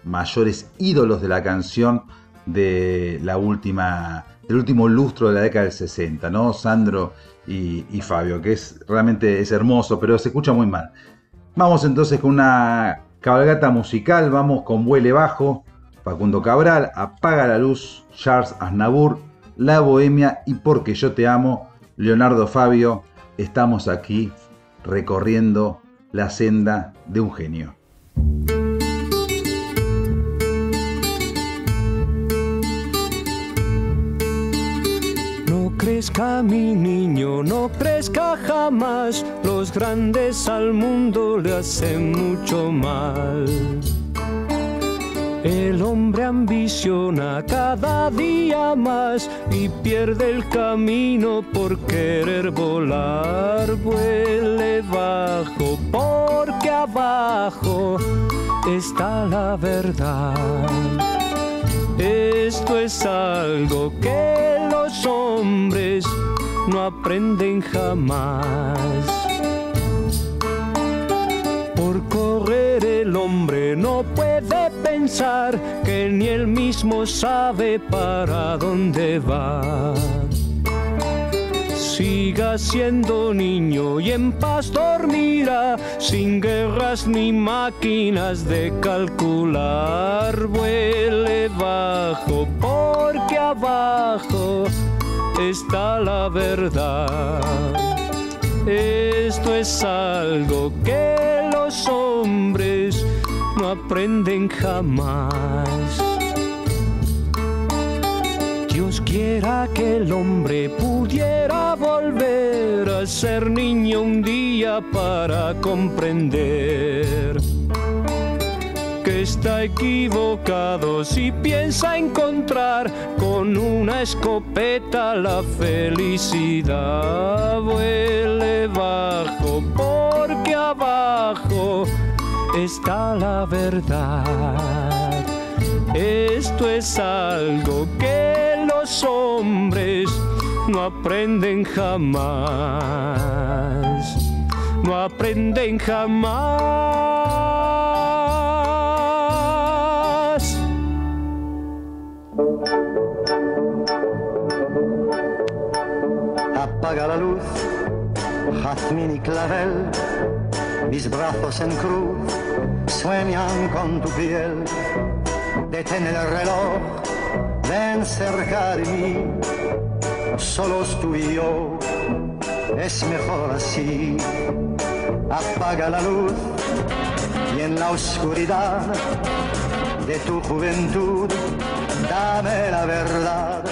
mayores ídolos de la canción de la última, del último lustro de la década del 60, ¿no? Sandro y, Fabio, que es realmente es hermoso, pero se escucha muy mal. Vamos entonces con una cabalgata musical, vamos con Vuele Bajo, Facundo Cabral, Apaga la Luz, Charles Aznavour, La Bohemia y Porque Yo Te Amo, Leonardo Fabio, estamos aquí recorriendo la senda de un genio. Crezca mi niño, no crezca jamás, los grandes al mundo le hacen mucho mal. El hombre ambiciona cada día más y pierde el camino por querer volar. Vuele bajo porque abajo está la verdad. Esto es algo que los hombres no aprenden jamás. Por correr el hombre no puede pensar, que ni él mismo sabe para dónde va. Siga siendo niño y en paz dormirá, sin guerras ni máquinas de calcular. Vuele bajo, porque abajo está la verdad. Esto es algo que los hombres no aprenden jamás. Dios quiera que el hombre pudiera volver a ser niño un día para comprender que está equivocado si piensa encontrar con una escopeta la felicidad. Vuele bajo porque abajo está la verdad. Esto es algo que los hombres no aprenden jamás. No aprenden jamás. Apaga la luz, jazmín y clavel, mis brazos en cruz sueñan con tu piel. Detén el reloj, de mí, solos tú y yo, es mejor así. Apaga la luz y en la oscuridad de tu juventud, dame la verdad.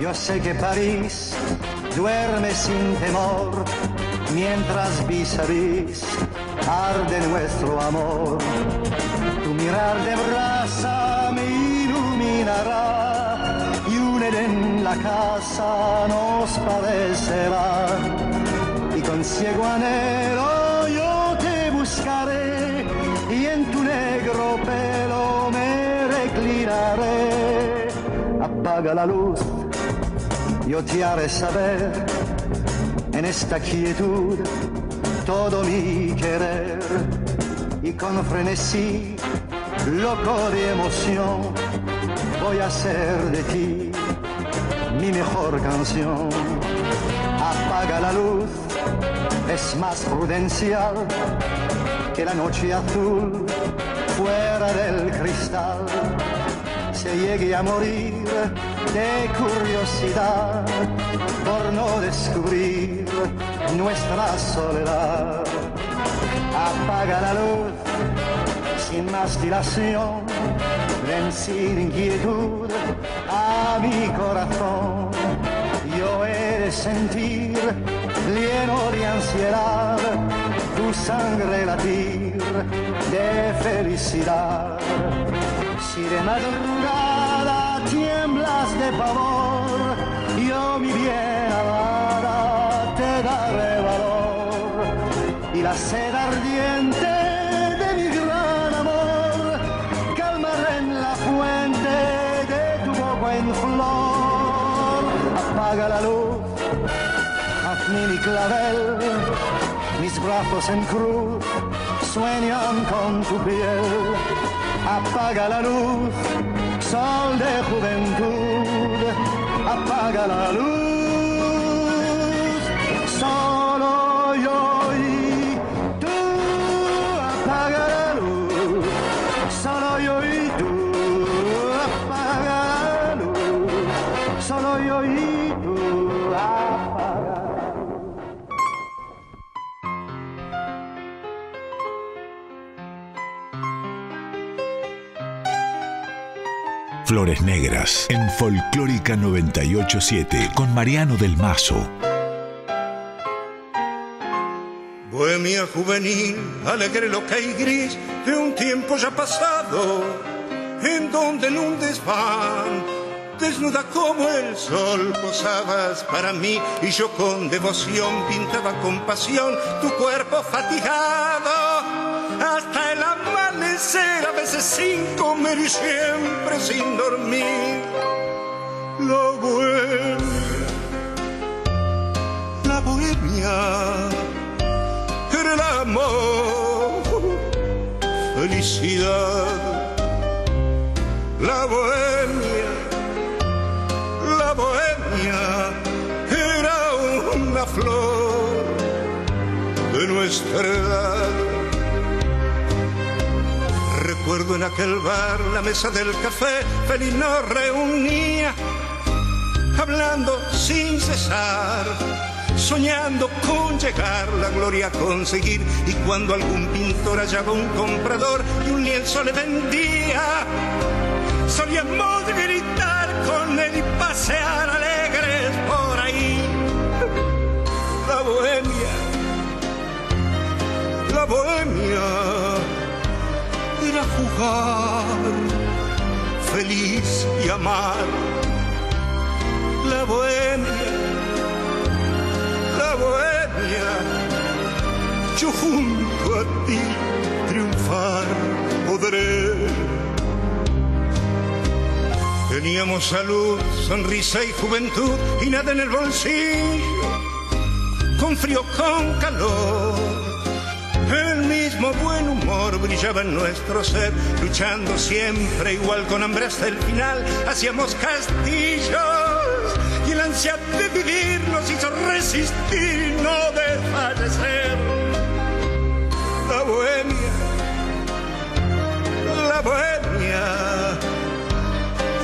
Yo sé que París duerme sin temor, mientras vis a vis arde nuestro amor. Tu mirar de brasa me iluminará y un en la casa nos parecerá. Y con ciego anhelo yo te buscaré y en tu negro pelo me reclinaré. Apaga la luz, yo te haré saber en esta quietud todo mi querer y con frenesí loco de emoción voy a hacer de ti mi mejor canción. Apaga la luz, es más prudencial que la noche azul fuera del cristal se llegue a morir de curiosidad por no descubrir nuestra soledad. Apaga la luz sin más dilación, ven inquietud a mi corazón. Yo he de sentir lleno de ansiedad tu sangre latir de felicidad. Si de madrugada tiemblas de pavor, yo mi bien amada te daré valor y la sed ardiente Apaga la luz, jazmín y clavel, mis brazos en cruz sueñan con tu piel. Apaga la luz, sol de juventud, apaga la luz, En Folclórica 987 con Mariano del Mazo. Bohemia juvenil, alegre, loca y gris de un tiempo ya pasado, en donde en un desván, desnuda como el sol, posabas para mí y yo con devoción pintaba con pasión tu cuerpo fatigado amanecer, a veces sin comer y siempre sin dormir. La bohemia, la bohemia era el amor felicidad. La bohemia, la bohemia era una flor de nuestra edad. Recuerdo en aquel bar la mesa del café, feliz nos reunía, hablando sin cesar soñando con llegar la gloria a conseguir. Y cuando algún pintor hallaba un comprador y un lienzo le vendía, solíamos gritar con él y pasear alegres por ahí. La bohemia, la bohemia era jugar, feliz y amar. La bohemia la bohemia, yo junto a ti triunfar podré. Teníamos salud, sonrisa y juventud y nada en el bolsillo, con frío, con calor. Mismo buen humor brillaba en nuestro ser, luchando siempre igual con hambre hasta el final. Hacíamos castillos y el ansia de vivir nos hizo resistir no desfallecer. La bohemia, la bohemia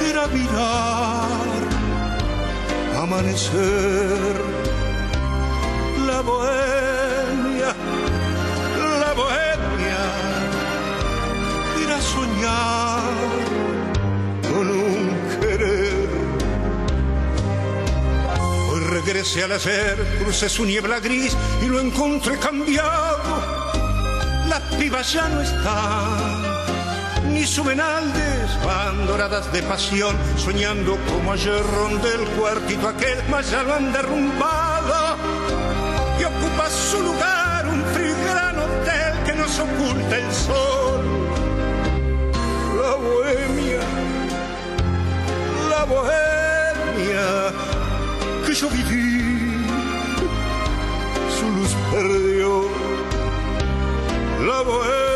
era mirar, amanecer. Con un querer. Hoy regresé al hacer, crucé su niebla gris y lo encontré cambiado. Las pibas ya no están ni subenaldes van doradas de pasión, soñando como ayer ronde el cuartito aquel, mas ya lo han derrumbado y ocupa su lugar un gran hotel que nos oculta el sol. Bohemia que yo viví, su luz perdió. La bohemia,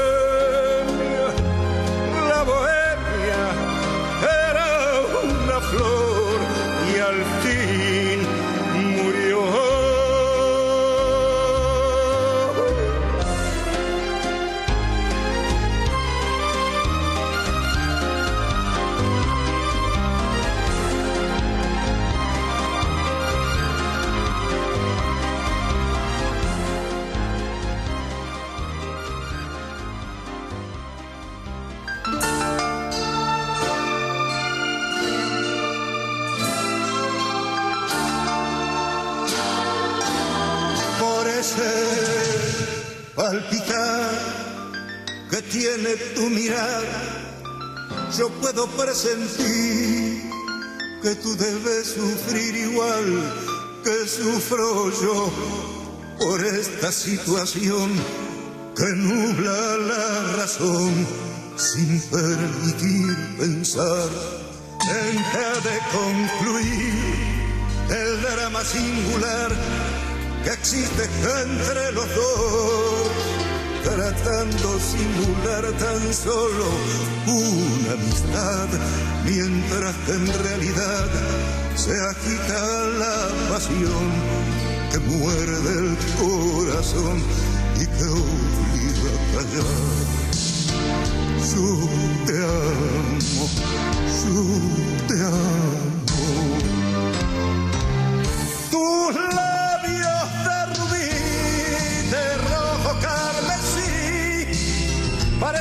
puedo presentir que tú debes sufrir igual que sufro yo por esta situación que nubla la razón sin permitir pensar en de concluir el drama singular que existe entre los dos, tratando simular tan solo una amistad, mientras que en realidad se agita la pasión que muerde el corazón y que obliga a callar. Yo te amo, yo te amo. Tus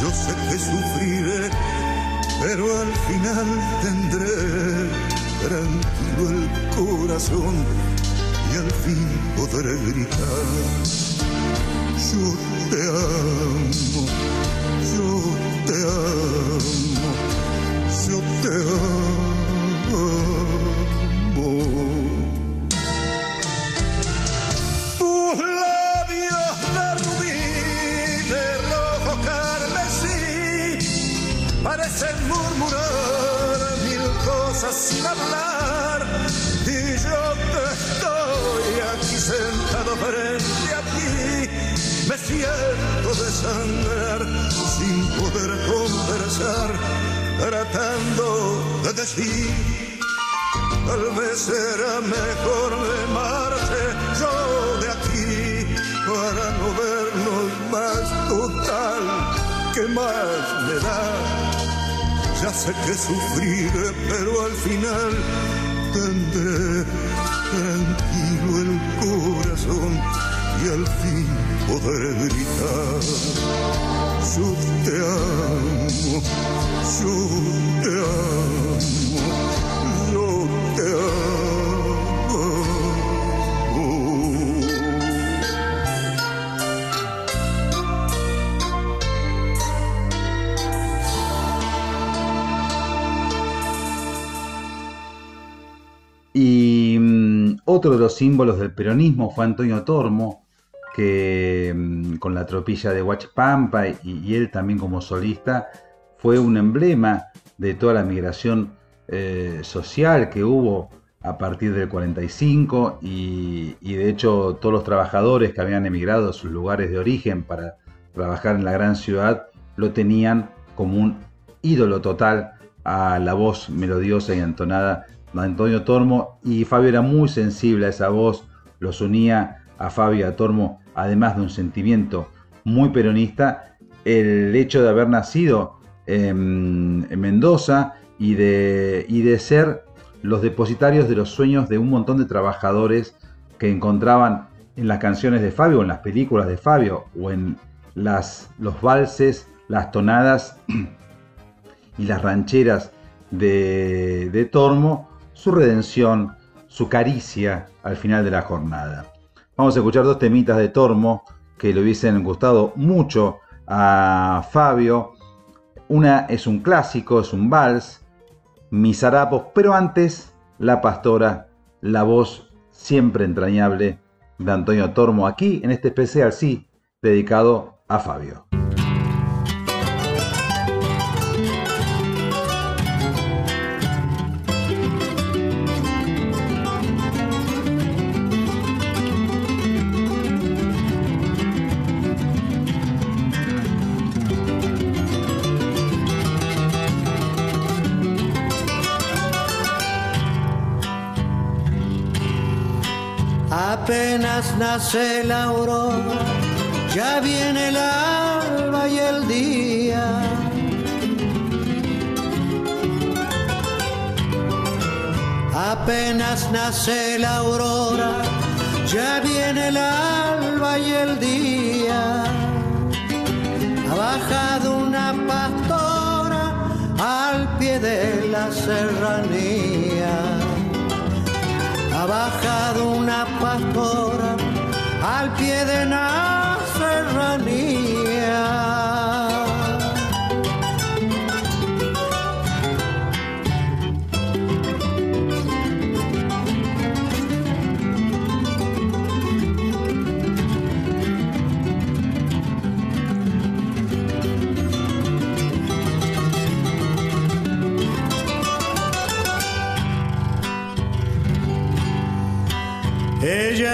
Yo sé que sufriré, pero al final tendré tranquilo el corazón y al fin podré gritar. Yo te amo, yo amo, yo te amo. Tus labios parecen murmurar mil cosas sin hablar. Y yo que estoy aquí sentado frente a ti, me siento desangrar sin poder conversar, tratando de decir. Tal vez será mejor me marche yo de aquí para no vernos más total. ¿Qué más me da? Ya sé que sufriré, pero al final tendré tranquilo el corazón y al fin poder gritar. Yo te amo, yo te amo, otro de los símbolos del peronismo fue Antonio Tormo, que mm, con la tropilla de Huachpampa y, y él también como solista fue un emblema de toda la migración eh, social que hubo a partir del 45 y, y de hecho todos los trabajadores que habían emigrado a sus lugares de origen para trabajar en la gran ciudad lo tenían como un ídolo total a la voz melodiosa y entonada Antonio Tormo y Fabio era muy sensible a esa voz, los unía a Fabio y a Tormo, además de un sentimiento muy peronista, el hecho de haber nacido en, en Mendoza y de, y de ser los depositarios de los sueños de un montón de trabajadores que encontraban en las canciones de Fabio, en las películas de Fabio, o en las, los valses, las tonadas y las rancheras de, de Tormo, su redención, su caricia al final de la jornada. Vamos a escuchar dos temitas de Tormo que le hubiesen gustado mucho a Fabio. Una es un clásico, es un vals, Mis harapos, pero antes La Pastora, la voz siempre entrañable de Antonio Tormo aquí en este especial, sí, dedicado a Fabio. Apenas nace la aurora, ya viene el alba y el día. Apenas nace la aurora, ya viene el alba y el día. Ha bajado una pastora al pie de la serranía ha bajado una pastora al pie de la serranía.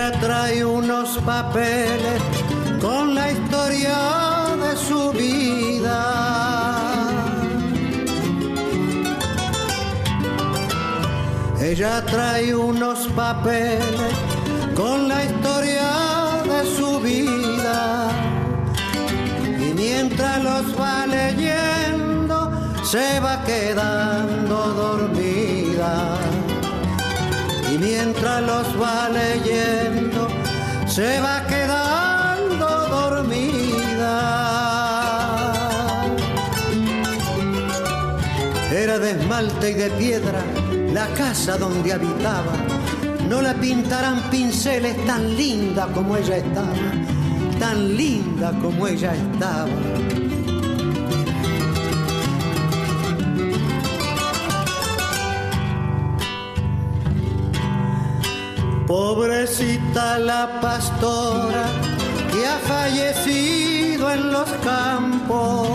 Ella trae unos papeles con la historia de su vida. Ella trae unos papeles con la historia de su vida. Y mientras los va leyendo, se va quedando dormida mientras los va leyendo se va quedando dormida. Era de esmalte y de piedra la casa donde habitaba. No la pintarán pinceles tan linda como ella estaba, tan linda como ella estaba. Pobrecita la pastora que ha fallecido en los campos.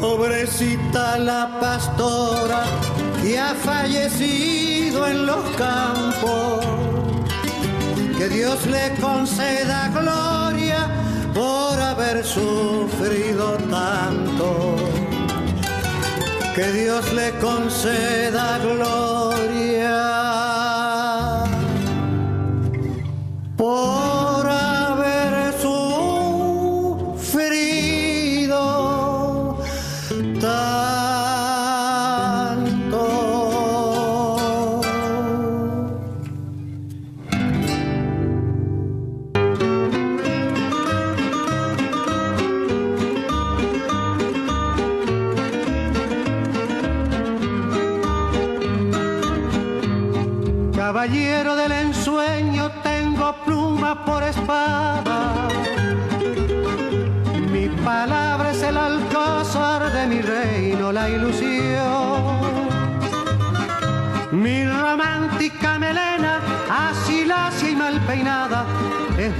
Pobrecita la pastora que ha fallecido en los campos. Que Dios le conceda gloria por haber sufrido tanto que Dios le conceda gloria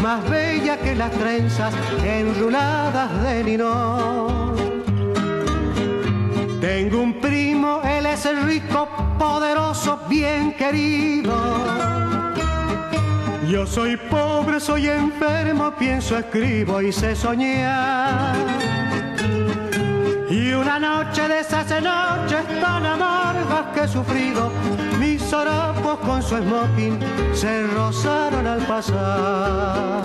más bella que las trenzas enruladas de linón. Tengo un primo, él es el rico, poderoso, bien querido. Yo soy pobre, soy enfermo, pienso, escribo y sé soñar. Y una noche de esas noches tan amargas que he sufrido, con su smoking se rozaron al pasar.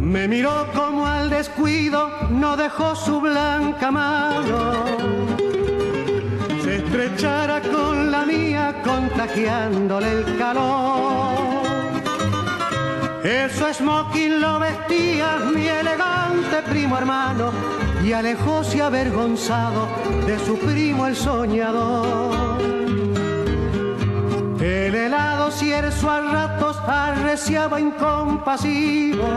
Me miró como al descuido, no dejó su blanca mano. Se estrechara con la mía, contagiándole el calor. Eso smoking lo vestía mi elegante primo hermano y alejóse avergonzado de su primo el soñador. El helado cierzo a ratos arreciaba incompasivo.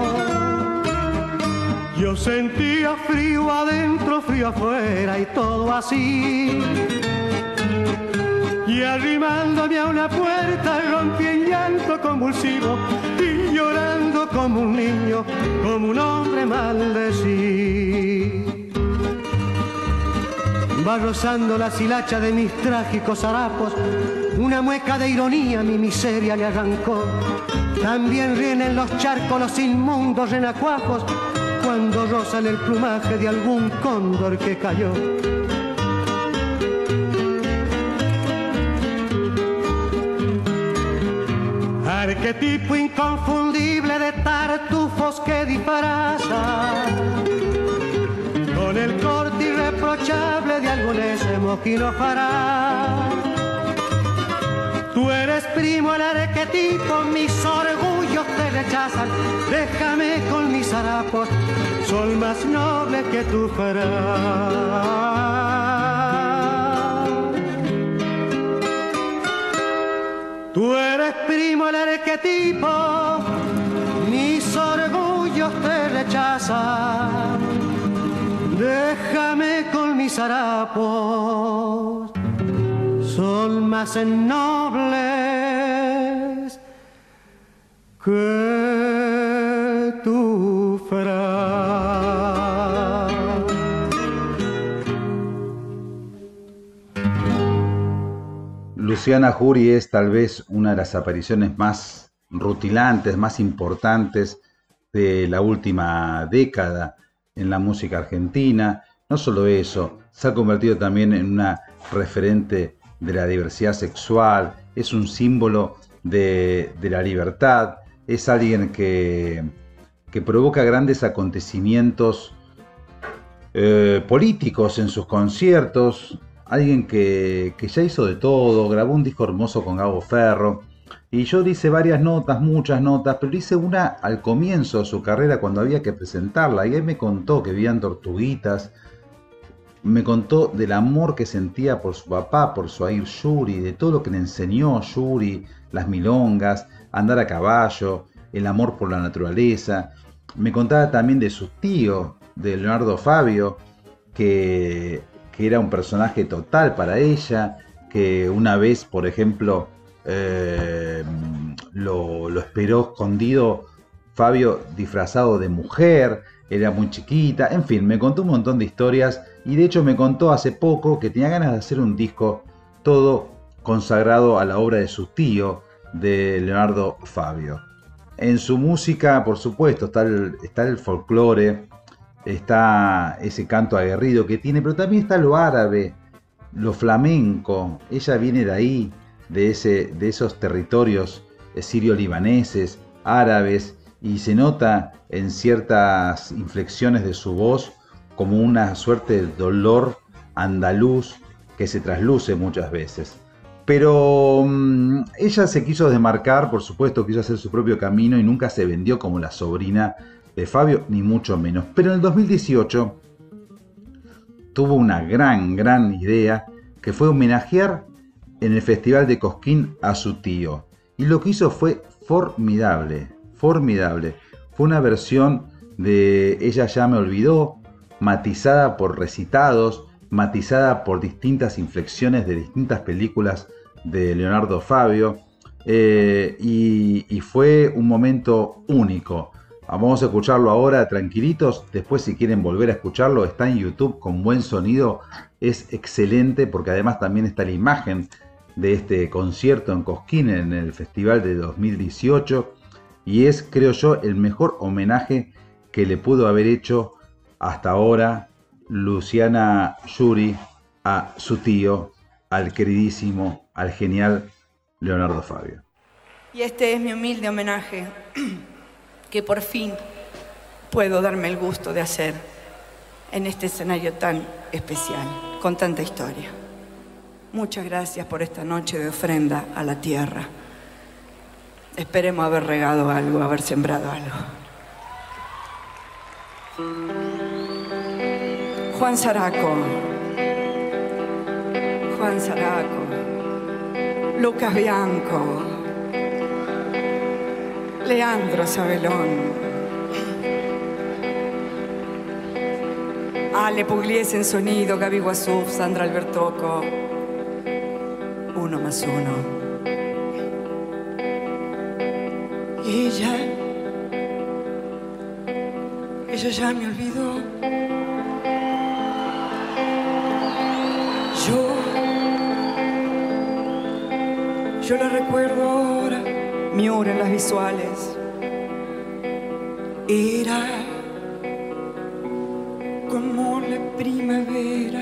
Yo sentía frío adentro, frío afuera y todo así. Y arrimándome a una puerta rompí en llanto convulsivo llorando como un niño, como un hombre maldecí. Va rozando la silacha de mis trágicos harapos, una mueca de ironía mi miseria le arrancó. También ríen en los charcos los inmundos renacuajos cuando rozan el plumaje de algún cóndor que cayó. Arquetipo inconfundible de tartufos que disfrazan con el corte irreprochable de algún ese fará. Tú eres primo el arquetipo, mis orgullos te rechazan. Déjame con mis harapos, son más nobles que tú farás. Tú eres primo el arquetipo, mis te rechazan. Déjame con mis harapos, son más nobles que tu. Luciana Jury es tal vez una de las apariciones más rutilantes, más importantes de la última década en la música argentina. No solo eso, se ha convertido también en una referente de la diversidad sexual, es un símbolo de, de la libertad, es alguien que, que provoca grandes acontecimientos eh, políticos en sus conciertos, alguien que, que, ya hizo de todo, grabó un disco hermoso con Gabo Ferro. Y yo hice varias notas, muchas notas, pero hice una al comienzo de su carrera cuando había que presentarla. Y él me contó que vivían tortuguitas. Me contó del amor que sentía por su papá, por su Air Yuri, de todo lo que le enseñó Yuri, las milongas, andar a caballo. el amor por la naturaleza. Me contaba también de su tío, de Leonardo Fabio, que, que era un personaje total para ella, que una vez, por ejemplo, eh, lo, esperó escondido Fabio disfrazado de mujer, era muy chiquita, en fin, me contó un montón de historias y de hecho me contó hace poco que tenía ganas de hacer un disco todo consagrado a la obra de su tío, de Leonardo Fabio. En su música, por supuesto, está el, está el folclore, está ese canto aguerrido que tiene, pero también está lo árabe, lo flamenco. Ella viene de ahí, de, ese, de esos territorios sirio-libaneses, árabes, y se nota en ciertas inflexiones de su voz como una suerte de dolor andaluz que se trasluce muchas veces. Pero mm, ella se quiso desmarcar, por supuesto, quiso hacer su propio camino y nunca se vendió como la sobrina de Fabio, ni mucho menos. Pero en el 2018 tuvo una gran, gran idea que fue homenajear en el Festival de Cosquín a su tío. Y lo que hizo fue formidable, formidable. Fue una versión de Ella ya me olvidó, matizada por recitados, matizada por distintas inflexiones de distintas películas de Leonardo Fabio. eh, y, y fue un momento único. Vamos a escucharlo ahora tranquilitos. Después si quieren volver a escucharlo está en YouTube con buen sonido. Es excelente porque además también está la imagen de este concierto en Cosquín en el festival de 2018. Y es, creo yo, el mejor homenaje que le pudo haber hecho hasta ahora Luciana Yuri a su tío, al queridísimo, al genial Leonardo Fabio. Y este es mi humilde homenaje que por fin puedo darme el gusto de hacer en este escenario tan especial, con tanta historia. Muchas gracias por esta noche de ofrenda a la tierra. Esperemos haber regado algo, haber sembrado algo. Juan Zaraco, Juan Zaraco, Lucas Bianco, Leandro Sabelón, Ale Pugliese en sonido, Gaby Guasuf, Sandra Albertoco, uno más uno. Y ella, ella ya me olvidó. Yo, yo la recuerdo ahora, mi hora en las visuales. Era como la primavera,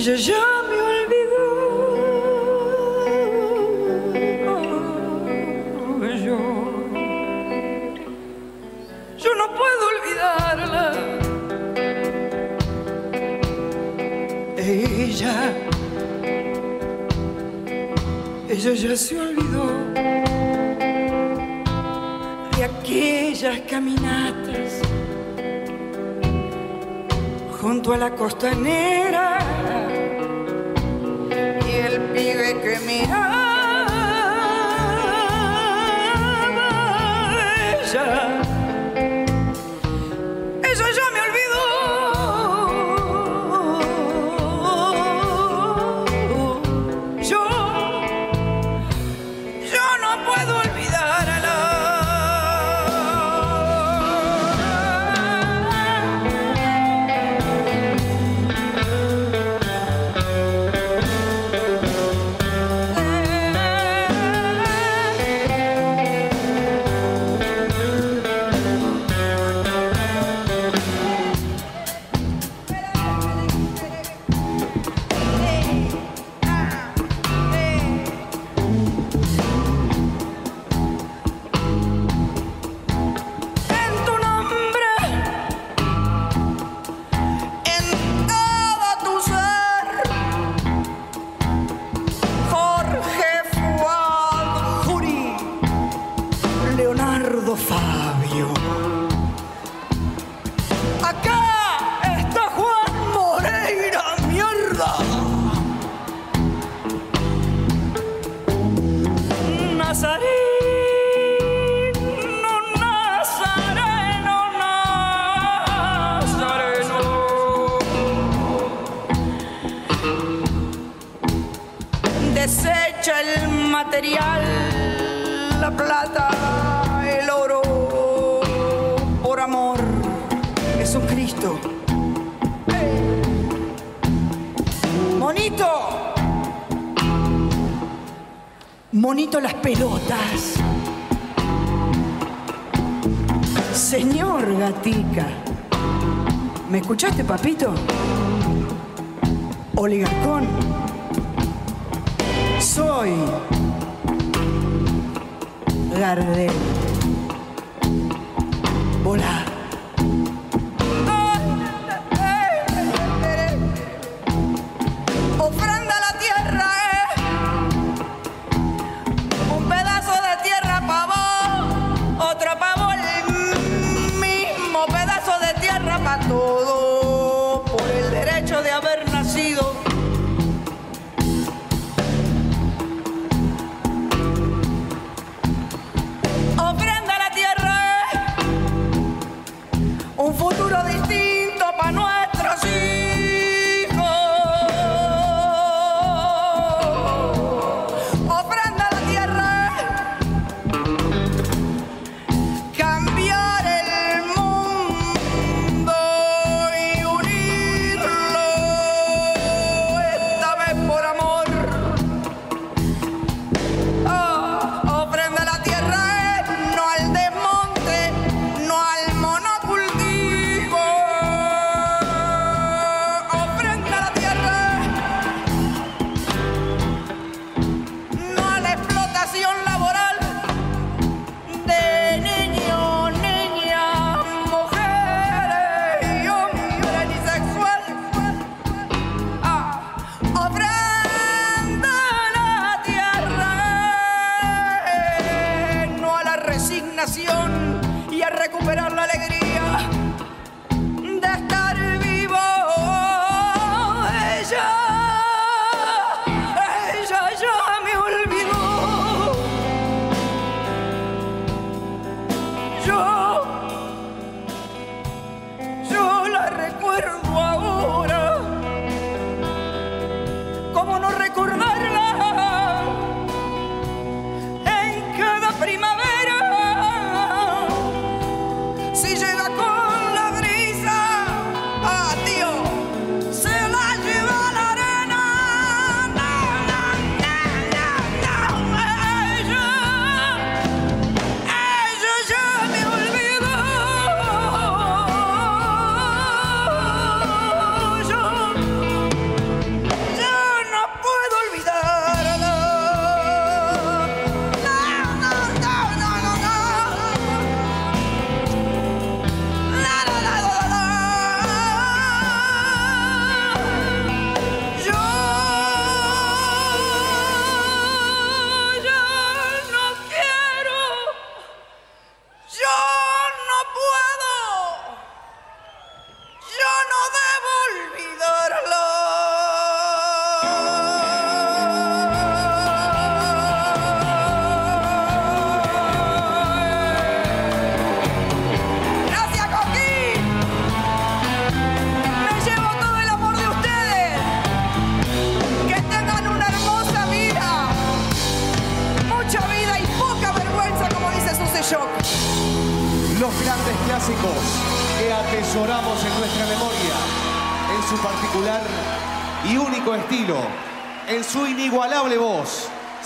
ella ya me olvidó. Yo, yo no puedo olvidarla. Ella, ella ya se olvidó de aquellas caminatas junto a la costanera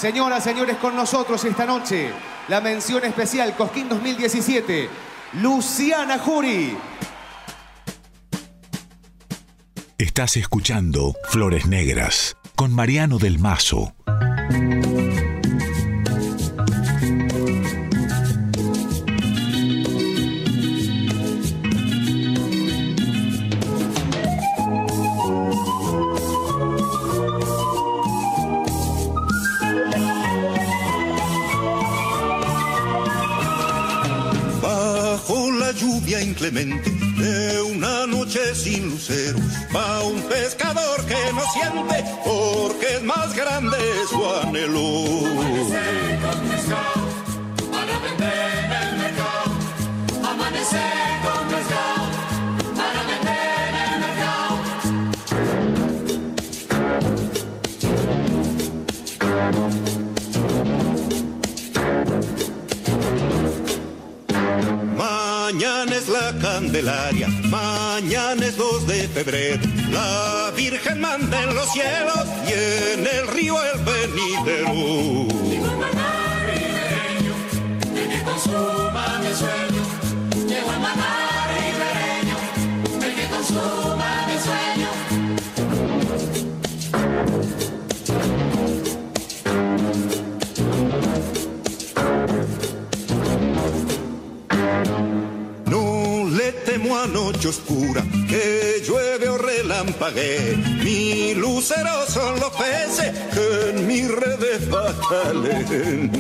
Señoras, señores, con nosotros esta noche la mención especial Cosquín 2017, Luciana Jury. Estás escuchando Flores Negras con Mariano del Mazo. Pedret. La Virgen manda en los cielos y en el río el venidero. Llegó el maná ribereño, de que consuma mi sueño. Llegó el maná ribereño, de que consuma noche oscura que llueve o relampague. Mi lucero son los peces en mi redes fatales.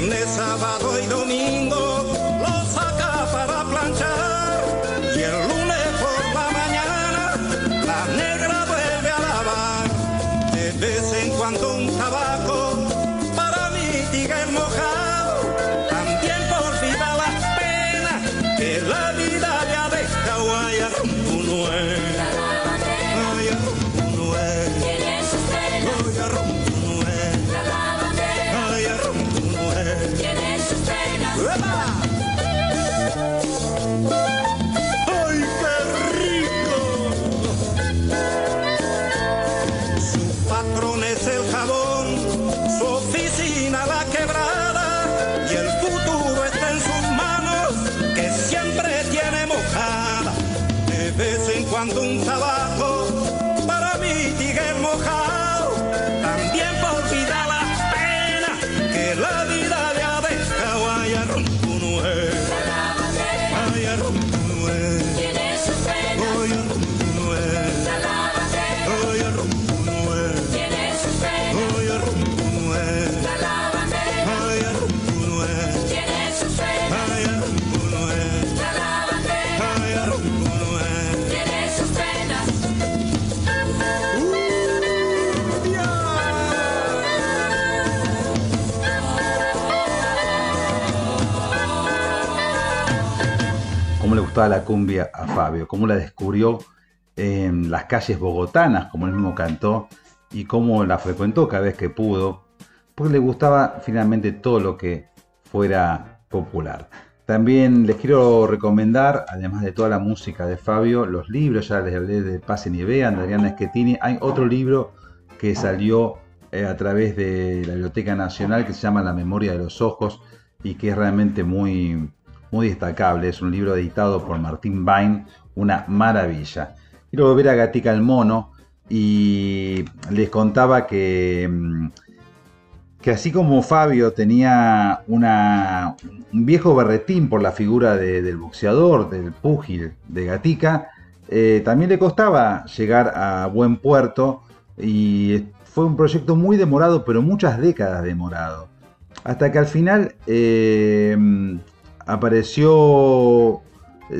viernes, sábado gustaba la cumbia a Fabio, cómo la descubrió en las calles bogotanas, como él mismo cantó, y cómo la frecuentó cada vez que pudo, porque le gustaba finalmente todo lo que fuera popular. También les quiero recomendar, además de toda la música de Fabio, los libros, ya les hablé de Pasen y Vean, de Adriana Schettini. Hay otro libro que salió eh, a través de la Biblioteca Nacional que se llama La Memoria de los Ojos y que es realmente muy, muy destacable. Es un libro editado por Martín Bain, una maravilla. Quiero volver a Gatica el Mono y les contaba que, mm, que así como Fabio tenía una, un viejo berretín por la figura de- del boxeador, del púgil de Gatica, eh, también le costaba llegar a buen puerto y fue un proyecto muy demorado, pero muchas décadas demorado. Hasta que al final eh, apareció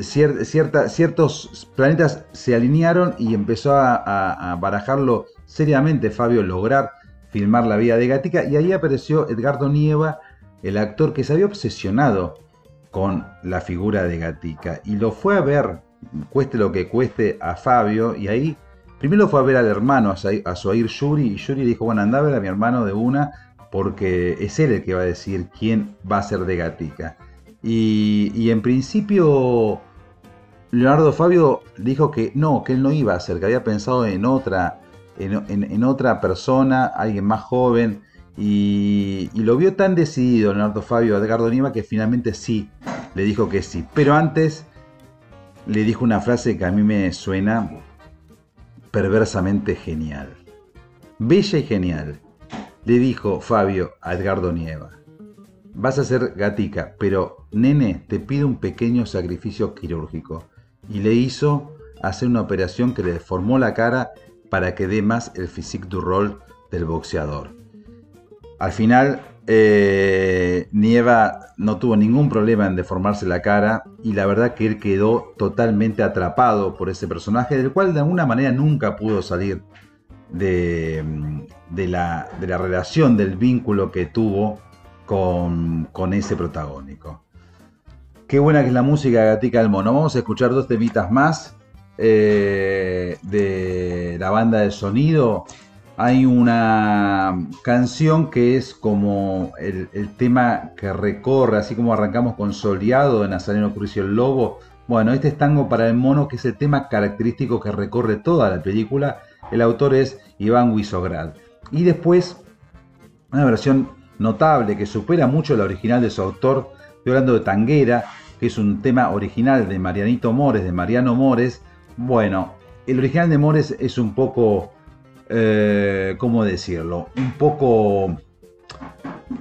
cierta- ciertos planetas se alinearon y empezó a, barajarlo seriamente Fabio lograr filmar la vida de Gatica y ahí apareció Edgardo Nieva, el actor que se había obsesionado con la figura de Gatica y lo fue a ver, cueste lo que cueste, a Fabio y ahí primero fue a ver al hermano, a Soair Yuri y Yuri dijo, bueno, anda a ver a mi hermano de una porque es él el que va a decir quién va a ser de Gatica. Y, en principio Leonardo Fabio dijo que no, que él no iba a ser, que había pensado en otra, en, otra persona, alguien más joven, y, y lo vio tan decidido Leonardo Fabio a Edgardo Nieva que finalmente sí, le dijo que sí. Pero antes le dijo una frase que a mí me suena perversamente genial. Bella y genial. Le dijo Fabio a Edgardo Nieva. Vas a ser gatica, pero nene, te pido un pequeño sacrificio quirúrgico. Y le hizo hacer una operación que le deformó la cara para que dé más el physique du rol del boxeador. Al final, eh, Nieva no tuvo ningún problema en deformarse la cara y la verdad que él quedó totalmente atrapado por ese personaje, del cual de alguna manera nunca pudo salir de, la relación, del vínculo que tuvo con, con ese protagónico. Qué buena que es la música Gatica del Mono. Vamos a escuchar dos temitas más eh, de la banda de sonido. Hay una canción que es como el, el tema que recorre, así como arrancamos con Soleado de Nazareno Cruz y el Lobo. Bueno, este es Tango para el Mono, que es el tema característico que recorre toda la película. El autor es Iván Wisograd. Y después, una versión notable que supera mucho la original de su autor. Estoy hablando de Tanguera, que es un tema original de Marianito Mores, de Mariano Mores. Bueno, el original de Mores es un poco, eh, ¿cómo decirlo? Un poco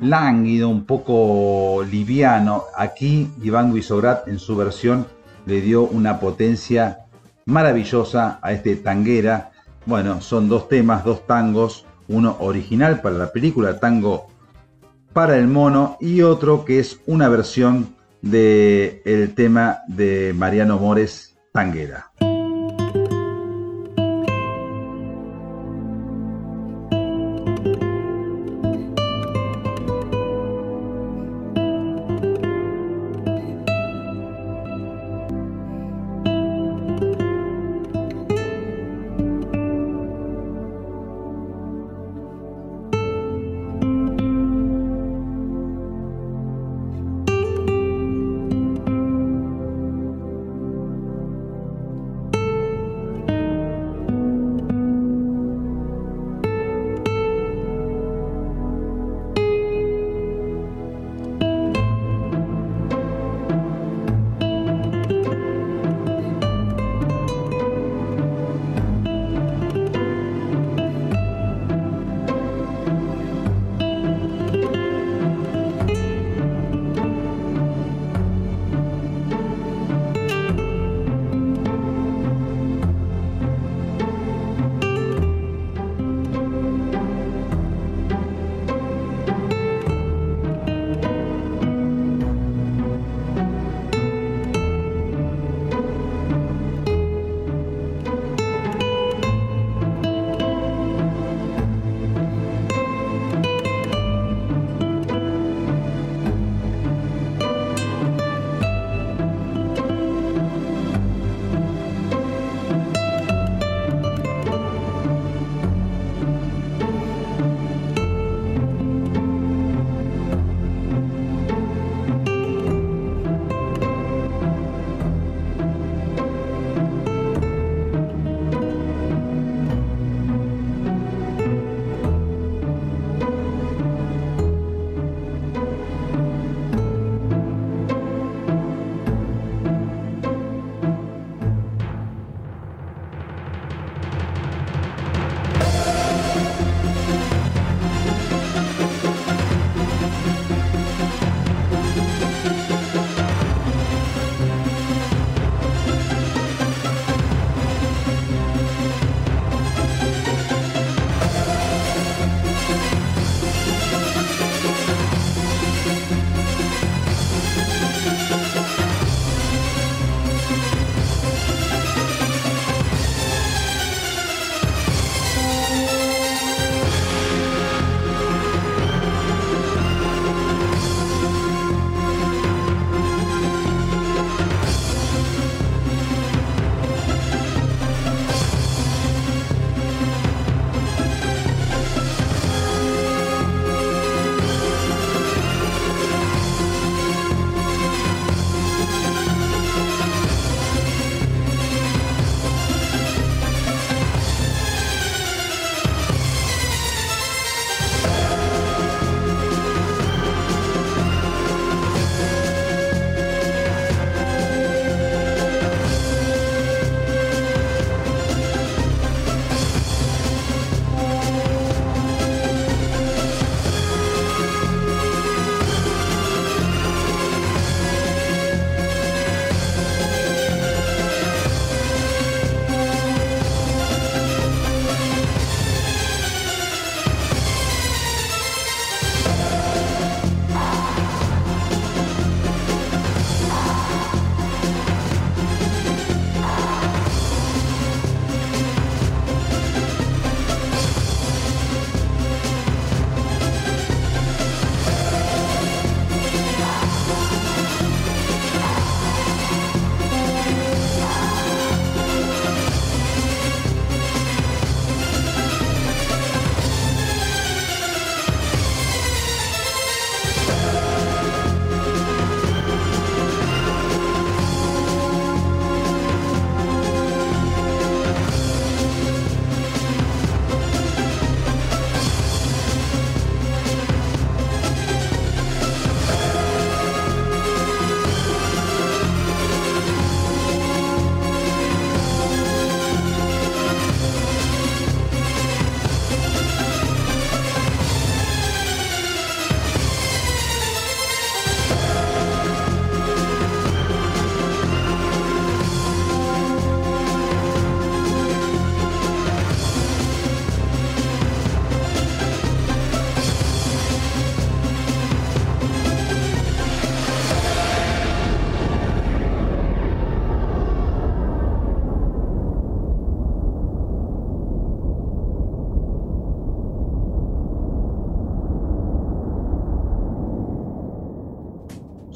lánguido, un poco liviano. Aquí Iván Guisograt en su versión le dio una potencia maravillosa a este tanguera. Bueno, son dos temas, dos tangos, uno original para la película, tango para el mono, y otro que es una versión del el tema de Mariano Mores, Tanguera.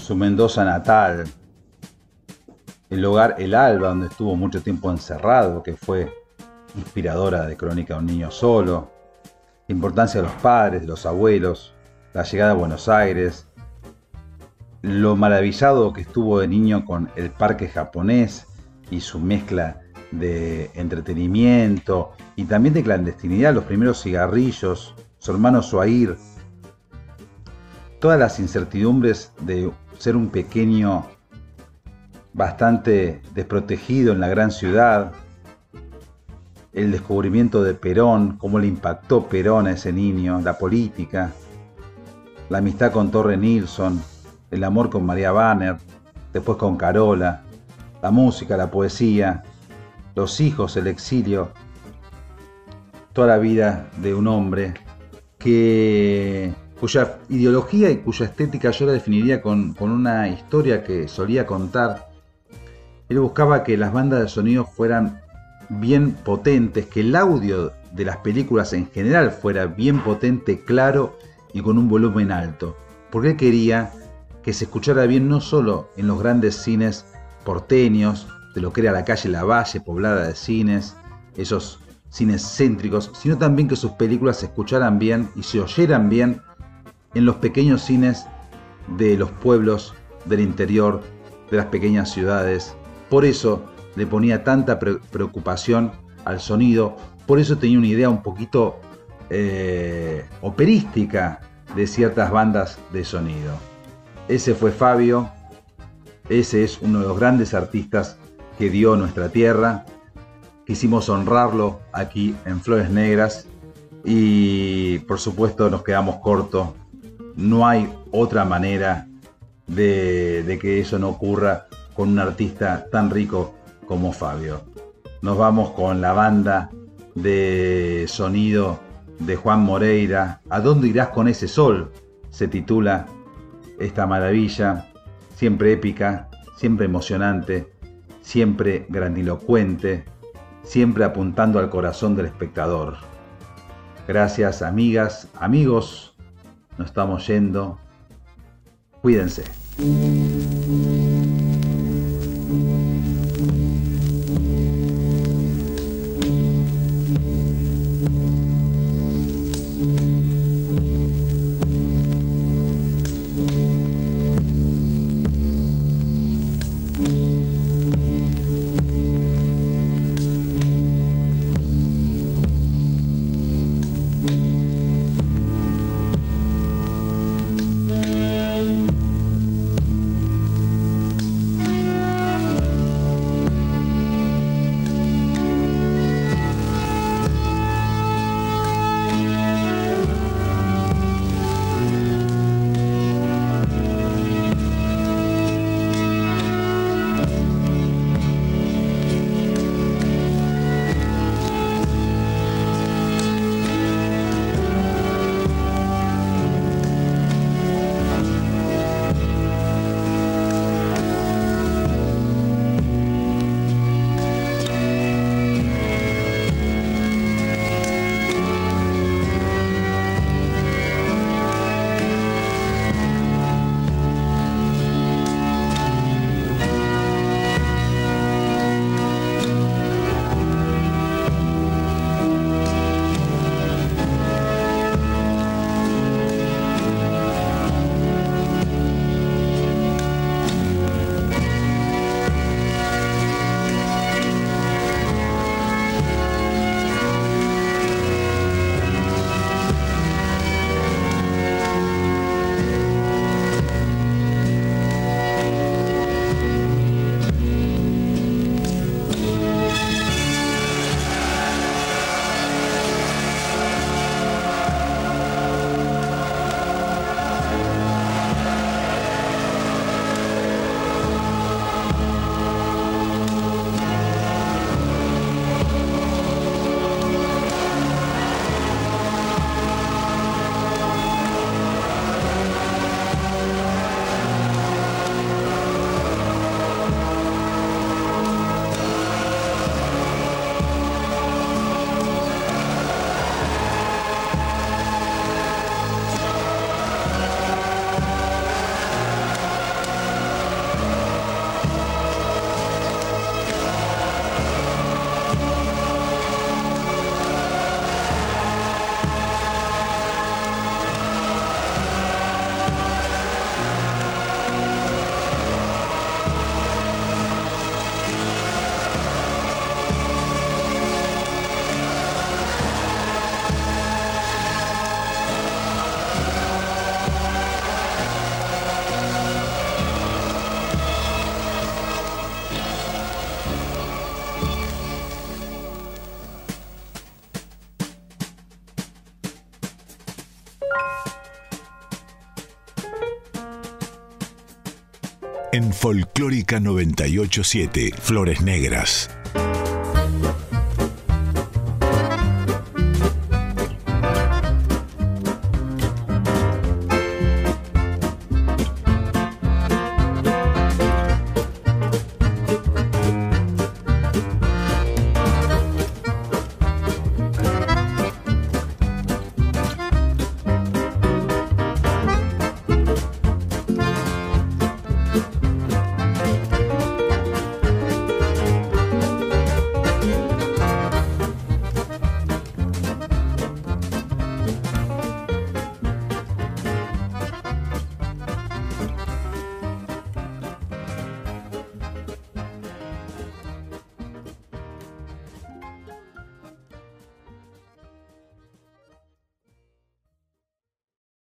Su Mendoza natal, el hogar El Alba, donde estuvo mucho tiempo encerrado, que fue inspiradora de Crónica de un niño solo, la importancia de los padres, de los abuelos, la llegada a Buenos Aires, lo maravillado que estuvo de niño con el parque japonés y su mezcla de entretenimiento y también de clandestinidad, los primeros cigarrillos, su hermano Suair, todas las incertidumbres de ser un pequeño bastante desprotegido en la gran ciudad, el descubrimiento de Perón, cómo le impactó Perón a ese niño, la política, la amistad con Torre Nilsson, el amor con María Banner, después con Carola, la música, la poesía, los hijos, el exilio, toda la vida de un hombre que cuya ideología y cuya estética yo la definiría con, una historia que solía contar. Él buscaba que las bandas de sonido fueran bien potentes, que el audio de las películas en general fuera bien potente, claro y con un volumen alto, porque él quería que se escuchara bien no solo en los grandes cines porteños, de lo que era la calle La Valle, poblada de cines, esos cines céntricos, sino también que sus películas se escucharan bien y se oyeran bien en los pequeños cines de los pueblos del interior, de las pequeñas ciudades. Por eso le ponía tanta preocupación al sonido, por eso tenía una idea un poquito eh, operística de ciertas bandas de sonido. Ese fue Fabio, ese es uno de los grandes artistas que dio nuestra tierra. Quisimos honrarlo aquí en Flores Negras y por supuesto nos quedamos cortos. No hay otra manera de, que eso no ocurra con un artista tan rico como Fabio. Nos vamos con la banda de sonido de Juan Moreira. ¿A dónde irás con ese sol? Se titula esta maravilla, siempre épica, siempre emocionante, siempre grandilocuente, siempre apuntando al corazón del espectador. Gracias amigas, amigos, nos estamos yendo. Cuídense. En Folclórica 987, Flores Negras.